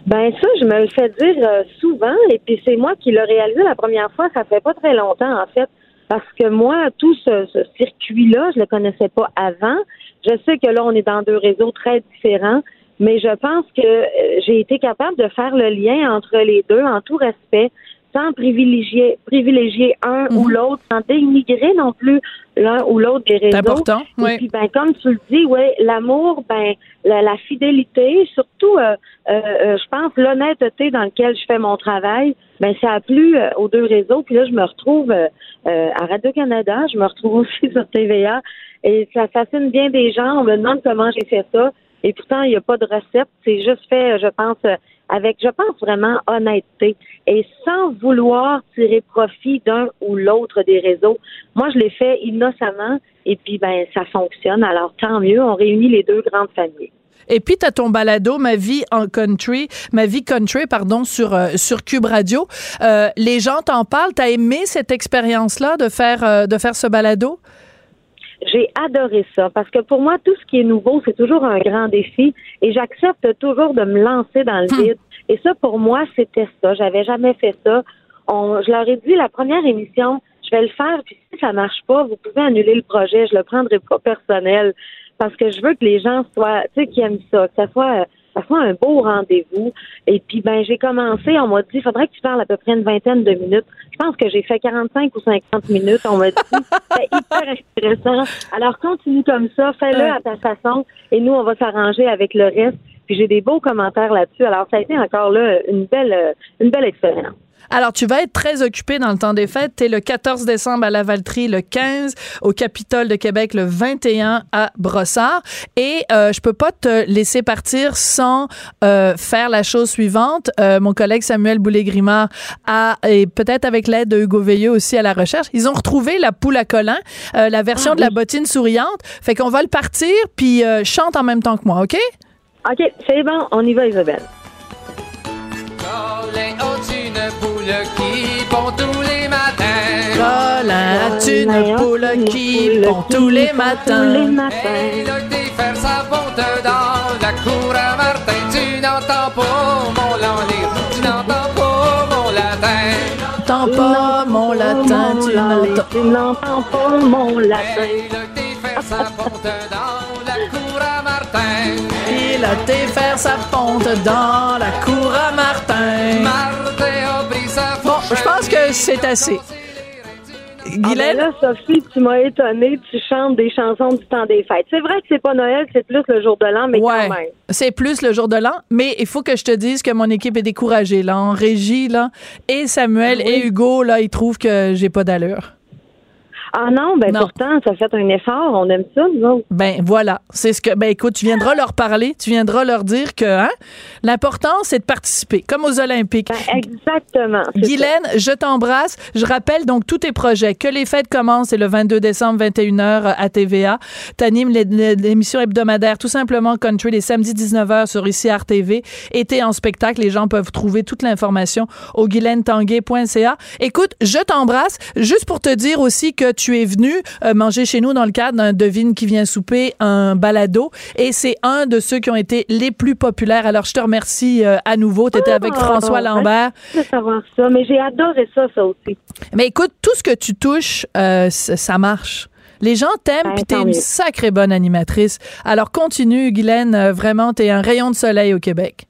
Ben ça, je me le fais dire euh, souvent, et puis c'est moi qui l'ai réalisé la première fois. Ça fait pas très longtemps, en fait, parce que moi, tout ce, ce circuit-là, je le connaissais pas avant. Je sais que là, on est dans deux réseaux très différents, mais je pense que euh, j'ai été capable de faire le lien entre les deux en tout respect, sans privilégier privilégier un ou l'autre, sans dénigrer non plus l'un ou l'autre des réseaux. C'est important. Et Oui. puis, ben, comme tu le dis, ouais, l'amour, ben, la, la fidélité, surtout, euh, euh, euh, je pense, l'honnêteté dans laquelle je fais mon travail, ben, ça a plu euh, aux deux réseaux. Puis là, je me retrouve euh, euh, à Radio-Canada, je me retrouve (laughs) aussi sur TVA, et ça fascine bien des gens. On me demande comment j'ai fait ça. Et pourtant, il n'y a pas de recette. C'est juste fait, je pense, euh, avec, je pense vraiment, honnêteté. Et sans vouloir tirer profit d'un ou l'autre des réseaux. Moi, je l'ai fait innocemment. Et puis, ben, ça fonctionne. Alors, tant mieux. On réunit les deux grandes familles. Et puis, tu as ton balado, Ma vie en country, Ma vie country, pardon, sur, euh, sur Cube Radio. Euh, les gens t'en parlent. Tu as aimé cette expérience-là de faire, euh, de faire ce balado? J'ai adoré ça parce que pour moi, tout ce qui est nouveau, c'est toujours un grand défi et j'accepte toujours de me lancer dans le vide. Et ça, pour moi, c'était ça. J'avais jamais fait ça. On, je leur ai dit la première émission, je vais le faire, puis si ça marche pas, vous pouvez annuler le projet. Je le prendrai pas personnel parce que je veux que les gens soient, tu sais, qui aiment ça, que ça soit, ça soit un beau rendez-vous. Et puis, ben, j'ai commencé, on m'a dit, il faudrait que tu parles à peu près une vingtaine de minutes. Je pense que j'ai fait 45 ou 50 minutes. On m'a dit, (laughs) c'est hyper intéressant. Alors, continue comme ça, fais-le à ta façon et nous, on va s'arranger avec le reste. Puis j'ai des beaux commentaires là-dessus. Alors, ça a été encore là une belle, une belle expérience. Alors, tu vas être très occupé dans le temps des fêtes. Tu es le 14 décembre à Lavaltrie, le 15 au Capitole de Québec, le 21 à Brossard. Et euh, je peux pas te laisser partir sans euh, faire la chose suivante. Euh, mon collègue Samuel Boulay-Grimard a, et peut-être avec l'aide de Hugo Veilleux aussi à la recherche, ils ont retrouvé la poule à colin, euh, la version Ah de la bottine souriante. Fait qu'on va le partir, puis euh, chante en même temps que moi, OK? OK, c'est bon, on y va, Isabelle. Une poule qui pond tous les matins? Colin, as une poule qui pond tous les matins. Tous les matins. Elle a été faire sa ponte dans la cour à Martin. Tu n'entends pas mon langue, tu n'entends pas mon latin. T'entends pas mon latin, tu n'entends Tu n'entends pas mon latin. Elle a été faire sa ponte dans la cour à Martin. Il a été faire sa ponte dans la cour à Martin. C'est assez. Ah ben là, Sophie, tu m'as étonnée. Tu chantes des chansons du temps des fêtes. C'est vrai que c'est pas Noël, c'est plus le jour de l'an, mais ouais, quand même. c'est plus le jour de l'an, mais il faut que je te dise que mon équipe est découragée là, en régie là, et Samuel Ah oui? et Hugo là, ils trouvent que j'ai pas d'allure. Ah non, ben Non. pourtant, ça fait un effort. On aime ça, nous autres. Ben voilà, c'est ce que ben écoute, tu viendras leur parler, tu viendras leur dire que hein, l'important c'est de participer comme aux Olympiques. Ben, exactement. ça. Guylaine, je t'embrasse. Je rappelle donc tous tes projets. Que les fêtes commencent, c'est le 22 décembre, 21h à TVA. T'animes l'émission hebdomadaire Tout simplement Country les samedis 19h sur ici RTV. Été en spectacle, les gens peuvent trouver toute l'information au guilaine-tanguay.ca. Écoute, je t'embrasse. Juste pour te dire aussi que tu es venu euh, manger chez nous dans le cadre d'un Devine qui vient souper, un balado. Et c'est un de ceux qui ont été les plus populaires. Alors, je te remercie euh, à nouveau. Tu étais avec Oh, François Lambert. de savoir ça, mais j'ai adoré ça, ça aussi. Mais écoute, tout ce que tu touches, euh, ça marche. Les gens t'aiment, Ben, puis t'es une sacrée bonne animatrice. Alors continue, Guylaine, vraiment, t'es un rayon de soleil au Québec.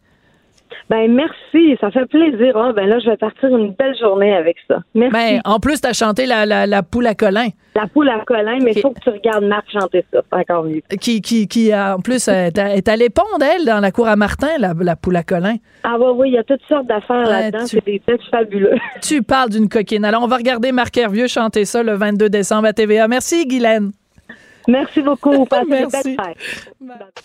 Ben merci, ça fait plaisir. Ah, ben là, je vais partir une belle journée avec ça. Merci. Ben, en plus, t'as chanté la, la, la poule à Colin, La poule à Colin, mais il faut que tu regardes Marc chanter ça. C'est encore mieux. qui, qui, qui en plus, euh, est à- est allée pondre, elle, dans la cour à Martin, la, la poule à Colin. Ah ouais, oui, il y a toutes sortes d'affaires Ouais, là-dedans. tu- C'est des textes fabuleux. (laughs) Tu parles d'une coquine. Alors, on va regarder Marc Hervieux chanter ça le 22 décembre à TVA. Merci, Guylaine. Merci beaucoup. (laughs) Passez Merci. fêtes.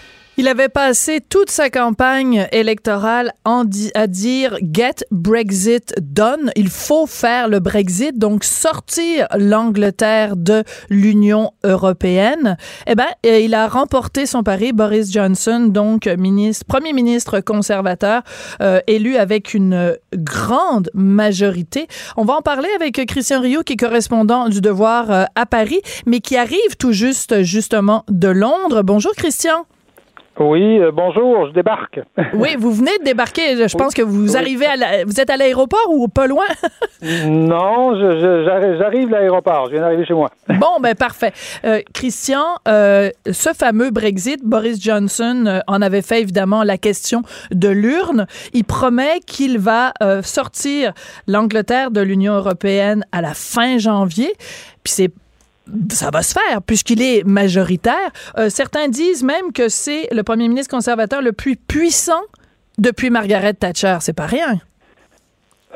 Il avait passé toute sa campagne électorale en di- à dire Get Brexit done. Il faut faire le Brexit, donc sortir l'Angleterre de l'Union européenne. Eh ben, euh, il a remporté son pari. Boris Johnson, donc ministre, premier ministre conservateur, euh, élu avec une grande majorité. On va en parler avec Christian Rio, qui est correspondant du Devoir euh, à Paris, mais qui arrive tout juste justement de Londres. Bonjour, Christian. Oui, euh, bonjour, je débarque. (laughs) Oui, vous venez de débarquer. Je pense que vous Oui. arrivez à la- vous êtes à l'aéroport ou pas loin? (laughs) non, j'arrive à l'aéroport, je viens d'arriver chez moi. (laughs) bon, ben parfait. Euh, Christian, euh, ce fameux Brexit, Boris Johnson en avait fait évidemment la question de l'urne. Il promet qu'il va sortir l'Angleterre de l'Union européenne à la fin janvier. Puis c'est ça va se faire puisqu'il est majoritaire. Euh, certains disent même que c'est le premier ministre conservateur le plus puissant depuis Margaret Thatcher. C'est pas rien.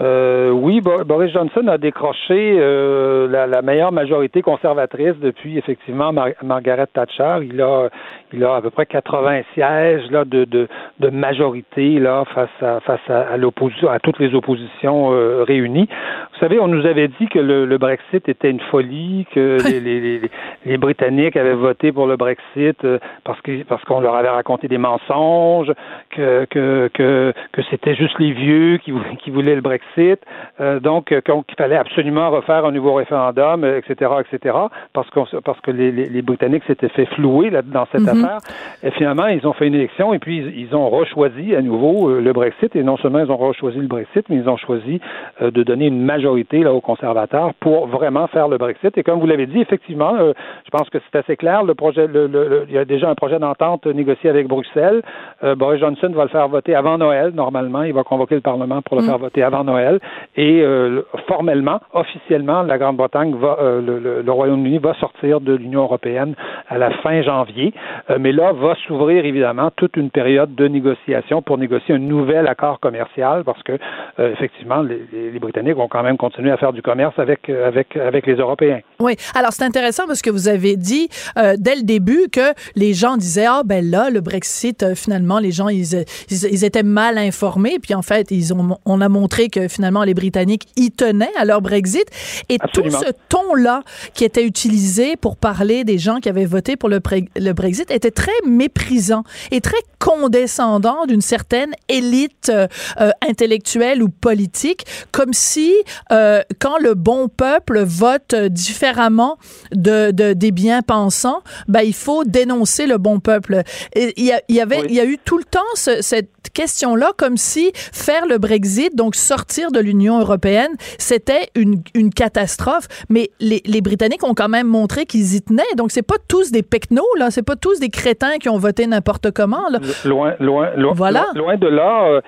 Euh, oui, Bo- Boris Johnson a décroché euh, la, meilleure majorité conservatrice depuis effectivement Mar- Margaret Thatcher. Il a, il a à peu près 80 sièges là de, majorité là face à face à, l'opposition, à toutes les oppositions réunies. Vous savez, on nous avait dit que le, le Brexit était une folie, que (laughs) les, les, les, les Britanniques avaient voté pour le Brexit euh, parce que parce qu'on leur avait raconté des mensonges, que que que, que c'était juste les vieux qui, vou- qui voulaient le Brexit, euh, donc euh, qu'il fallait absolument refaire un nouveau référendum, etc., etc., parce qu'on parce que les, Britanniques s'étaient fait flouer là, dans cette Mhm. affaire. Et finalement, ils ont fait une élection et puis ils, ils ont rechoisi à nouveau le Brexit. Et non seulement ils ont rechoisi le Brexit, mais ils ont choisi de donner une majorité là aux conservateurs pour vraiment faire le Brexit. Et comme vous l'avez dit, effectivement, euh, je pense que c'est assez clair. Le projet, le, le- le- il y a déjà un projet d'entente négocié avec Bruxelles. Euh, Boris Johnson va le faire voter avant Noël. Normalement, il va convoquer le Parlement pour le Mm. faire voter avant Noël. Et euh, formellement, officiellement, la Grande-Bretagne va, le, Royaume-Uni va sortir de l'Union européenne à la fin janvier. Mais là, va s'ouvrir évidemment toute une période de négociation pour négocier un nouvel accord commercial, parce que effectivement, les, les- les Britanniques vont quand même continuer à faire du commerce avec euh, avec avec les Européens. Oui. Alors, c'est intéressant parce que vous avez dit euh, dès le début que les gens disaient Ah, ben là, le Brexit, euh, finalement, les gens, ils, ils, ils étaient mal informés. Puis en fait, ils ont, on a montré que finalement, les Britanniques y tenaient à leur Brexit. Et Absolument. tout ce ton-là qui était utilisé pour parler des gens qui avaient voté pour le, le Brexit était très méprisant et très condescendant d'une certaine élite euh, euh, intellectuelle ou politique, comme si euh, quand le bon peuple vote différemment de, de- des bien-pensants, ben, il faut dénoncer le bon peuple. Il y, a, il y avait, Oui. il y a eu tout le temps ce- cette question-là, comme si faire le Brexit, donc sortir de l'Union européenne, c'était une, une catastrophe. Mais les, les Britanniques ont quand même montré qu'ils y tenaient. Donc, c'est pas tous des pecnos, là. C'est pas tous des crétins qui ont voté n'importe comment, là. Loin, loin, loin, Voilà. loin, de là. euh,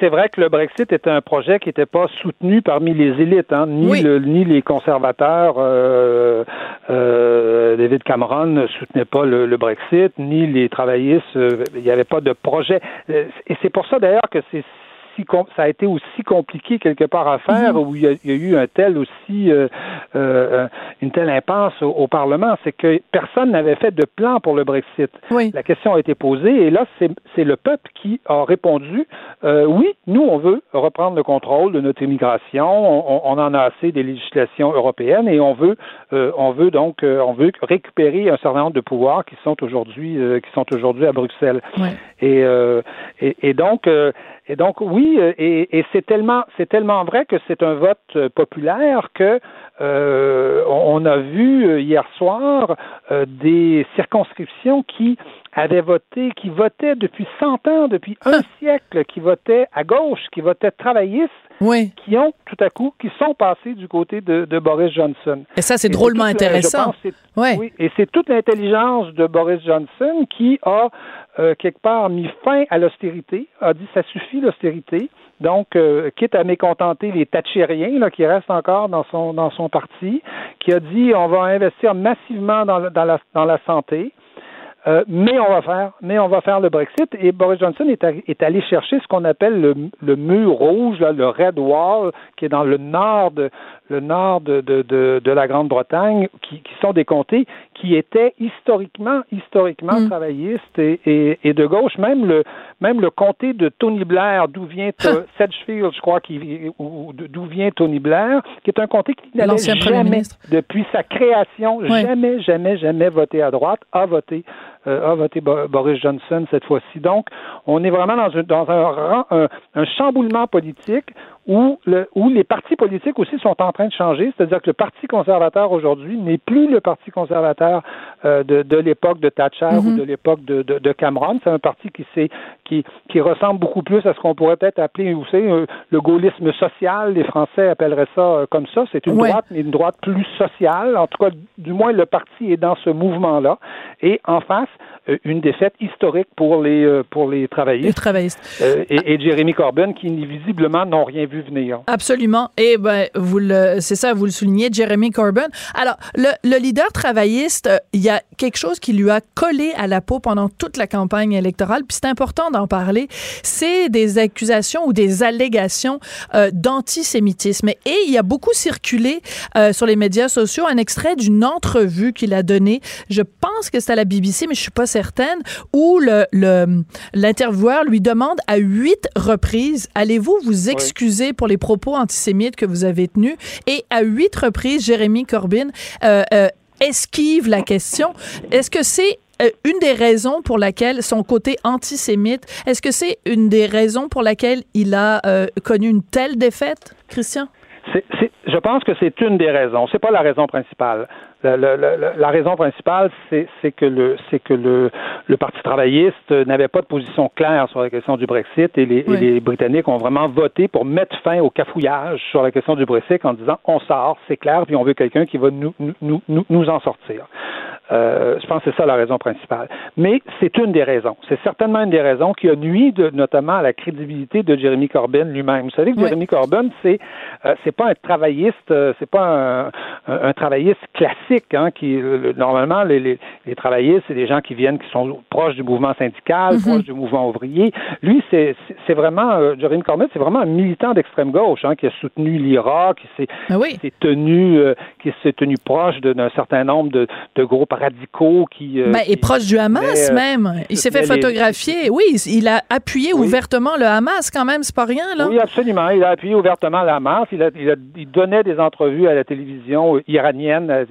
c'est- vrai que le Brexit était un projet qui n'était pas soutenu parmi les élites, hein, ni, Oui. le, ni les conservateurs. euh, euh, David Cameron ne soutenait pas le, le Brexit, ni les travaillistes. euh, Il n'y avait pas de projet. Et c'est pour ça d'ailleurs que c'est ça a été aussi compliqué quelque part à faire, où il y, a, il y a eu un tel aussi euh, euh, une telle impasse au, au Parlement, c'est que personne n'avait fait de plan pour le Brexit. Oui. La question a été posée et là, c'est le peuple qui a répondu euh, oui, nous, on veut reprendre le contrôle de notre immigration, on, on en a assez des législations européennes et on veut, euh, on veut donc, euh, on veut récupérer un certain nombre de pouvoirs qui sont aujourd'hui, euh, qui sont aujourd'hui à Bruxelles. Et, euh, et, et donc, euh, et donc oui, euh, et, et c'est tellement, c'est tellement vrai que c'est un vote euh, populaire que euh, on a vu euh, hier soir des circonscriptions qui avaient voté, qui votaient depuis 100 ans, depuis un siècle, qui votaient à gauche, qui votaient travaillistes, Oui. qui ont tout à coup, qui sont passés du côté de, de Boris Johnson. Et ça, c'est drôlement intéressant. pense. Oui, et c'est toute l'intelligence de Boris Johnson qui a euh, quelque part mis fin à l'austérité, a dit ça suffit l'austérité. Donc, euh, quitte à mécontenter les Thatchériens là, qui restent encore dans son dans son parti, qui a dit on va investir massivement dans la dans la santé. Euh, mais on va faire, mais on va faire le Brexit. Et Boris Johnson est, allé chercher ce qu'on appelle le, le mur rouge, là, le Red Wall, qui est dans le nord de le nord de, de, de, de la Grande-Bretagne, qui, qui sont des comtés qui étaient historiquement historiquement Mm. travaillistes et, et, et de gauche. Même le même le comté de Tony Blair, d'où vient (laughs) Sedgefield, je crois, qui d'où vient Tony Blair, qui est un comté qui premier jamais depuis sa création, Ouais. jamais, jamais, jamais voté à droite, a voté, euh, a voté Bo- Boris Johnson cette fois-ci. Donc, on est vraiment dans un, dans un, un, un chamboulement politique où, le, où les partis politiques aussi sont en train de changer. C'est-à-dire que le Parti conservateur aujourd'hui n'est plus le Parti conservateur euh, de, de l'époque de Thatcher ou de l'époque de, de, de Cameron. C'est un parti qui, qui, qui ressemble beaucoup plus à ce qu'on pourrait peut-être appeler, vous savez, euh, le gaullisme social. Les Français appelleraient ça euh, comme ça. C'est une Ouais. droite, mais une droite plus sociale. En tout cas, du moins, le parti est dans ce mouvement-là. Et en face, une défaite historique pour les, euh, pour les Les travaillistes travaillistes. euh, et, et Jeremy Corbyn qui visiblement n'ont rien vu venir. Absolument. Et ben, vous le, c'est ça, vous le soulignez, Jeremy Corbyn. Alors, le, le leader travailliste, euh, il y a quelque chose qui lui a collé à la peau pendant toute la campagne électorale, puis c'est important d'en parler. C'est des accusations ou des allégations euh, d'antisémitisme. Et il y a beaucoup circulé euh, sur les médias sociaux un extrait d'une entrevue qu'il a donnée. Je pense que c'est à la BBC, mais je suis pas certaine, où le, le, l'intervieweur lui demande à huit reprises, allez-vous vous excuser pour les propos antisémites que vous avez tenus? Et à huit reprises, Jérémy Corbyn euh, euh, esquive la question. Est-ce que c'est euh, une des raisons pour laquelle son côté antisémite, est-ce que c'est une des raisons pour laquelle il a euh, connu une telle défaite, Christian? C'est- je pense que c'est une des raisons. C'est pas la raison principale. La, la- la- la raison principale, c'est que le c'est que le, le Parti travailliste n'avait pas de position claire sur la question du Brexit et les, et Oui. les Britanniques ont vraiment voté pour mettre fin au cafouillage sur la question du Brexit en disant on sort, c'est clair, puis on veut quelqu'un qui va nous nous, nous, nous- nous en sortir. Euh, je pense que c'est ça la raison principale. Mais c'est une des raisons. C'est certainement une des raisons qui a nuit de, notamment à la crédibilité de Jeremy Corbyn lui-même. Vous savez que Ouais. Jeremy Corbyn, c'est euh, c'est pas un travailliste, euh, c'est pas un, un, un travailliste classique. Hein, qui le- le- normalement les, les, les travaillistes, c'est des gens qui viennent, qui sont proches du mouvement syndical, proches du mouvement ouvrier. Lui, c'est c'est- vraiment euh, Jeremy Corbyn, c'est vraiment un militant d'extrême gauche hein, qui a soutenu l'IRA, qui s'est Ah oui. tenu, euh, qui s'est tenu proche d'un certain nombre de, de groupes radicaux qui. euh, Ben, et proche du Hamas euh, même. Il s'est fait les- photographier. Oui, il a appuyé Oui. ouvertement le Hamas quand même, c'est pas rien là. Oui, absolument. Il a appuyé ouvertement la masse. Il, a, il, a- il donnait des entrevues à la télévision iranienne, à,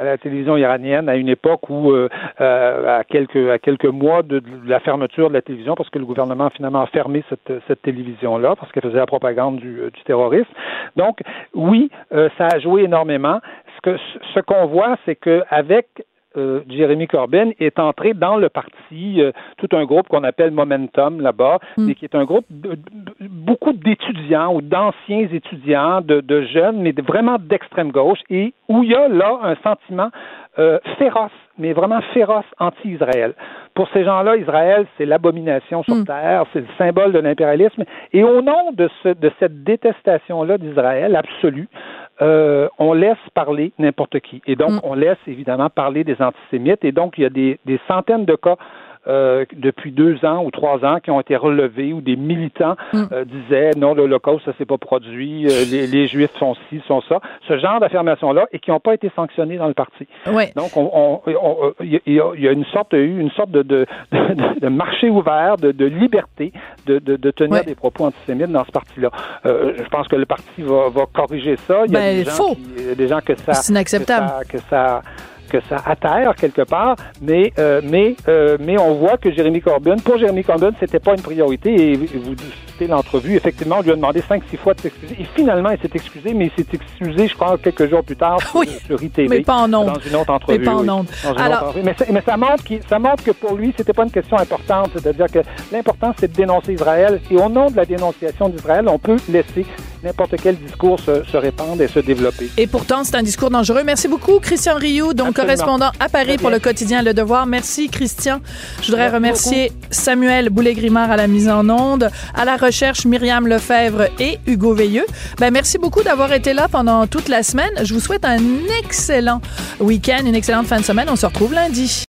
à la télévision iranienne, à une époque où, euh, euh, à quelques à quelques mois de, de la fermeture de la télévision, parce que le gouvernement a finalement fermé cette, cette télévision-là, parce qu'elle faisait la propagande du, du terrorisme. Donc, oui, euh, ça a joué énormément. Ce que ce qu'on voit, c'est que avec euh, Jeremy Corbyn est entré dans le parti, euh, tout un groupe qu'on appelle Momentum là-bas, mais qui est un groupe de, de- beaucoup d'étudiants ou d'anciens étudiants, de, de jeunes, mais vraiment d'extrême gauche, et où il y a là un sentiment euh, féroce, mais vraiment féroce anti-Israël. Pour ces gens-là, Israël, c'est l'abomination sur terre, c'est le symbole de l'impérialisme, et au nom de, ce, de cette détestation-là d'Israël absolue, euh, on laisse parler n'importe qui. Et donc, on laisse évidemment parler des antisémites. Et donc, il y a des, des centaines de cas euh, depuis deux ans ou trois ans qui ont été relevés où des militants euh, disaient non, l'Holocauste, ça s'est pas produit, euh, (laughs) les, les Juifs sont ci, sont ça. Ce genre d'affirmations-là et qui n'ont pas été sanctionnés dans le parti. Ouais. Donc, on, on- on- il y a- y, une sorte, eu une sorte de, de, (laughs) de, de marché ouvert, de, de liberté de, tenir des propos antisémites dans ce parti-là. Je pense que le parti va, va corriger ça. Il y a Ben, des gens, qui- des gens que ça, C'est inacceptable. que ça, que ça que ça atterre quelque part, mais euh, mais euh, mais on voit que Jérémy Corbyn, pour Jérémy Corbyn, c'était pas une priorité. Et vous l'entrevue, effectivement, on lui a demandé cinq six fois de s'excuser. Et finalement, il s'est excusé, mais il s'est excusé, je crois, quelques jours plus tard sur, Oui, sur ITV, mais pas en ondes. dans une autre entrevue. Mais pas en ondes. Alors- mais, ça, mais ça montre ça montre que pour lui, c'était pas une question importante. C'est-à-dire que l'important, c'est de dénoncer Israël. Et au nom de la dénonciation d'Israël, on peut laisser n'importe quel discours se, se répandre et se développer. Et pourtant, c'est un discours dangereux. Merci beaucoup, Christian Rioux, donc Absolument. correspondant à Paris pour le quotidien Le Devoir. Merci, Christian. Je voudrais Merci remercier Samuel Boulay-Grimard à la mise en onde, à la et Hugo. Ben, merci beaucoup d'avoir été là pendant toute la semaine. Je vous souhaite un excellent week-end, une excellente fin de semaine. On se retrouve lundi.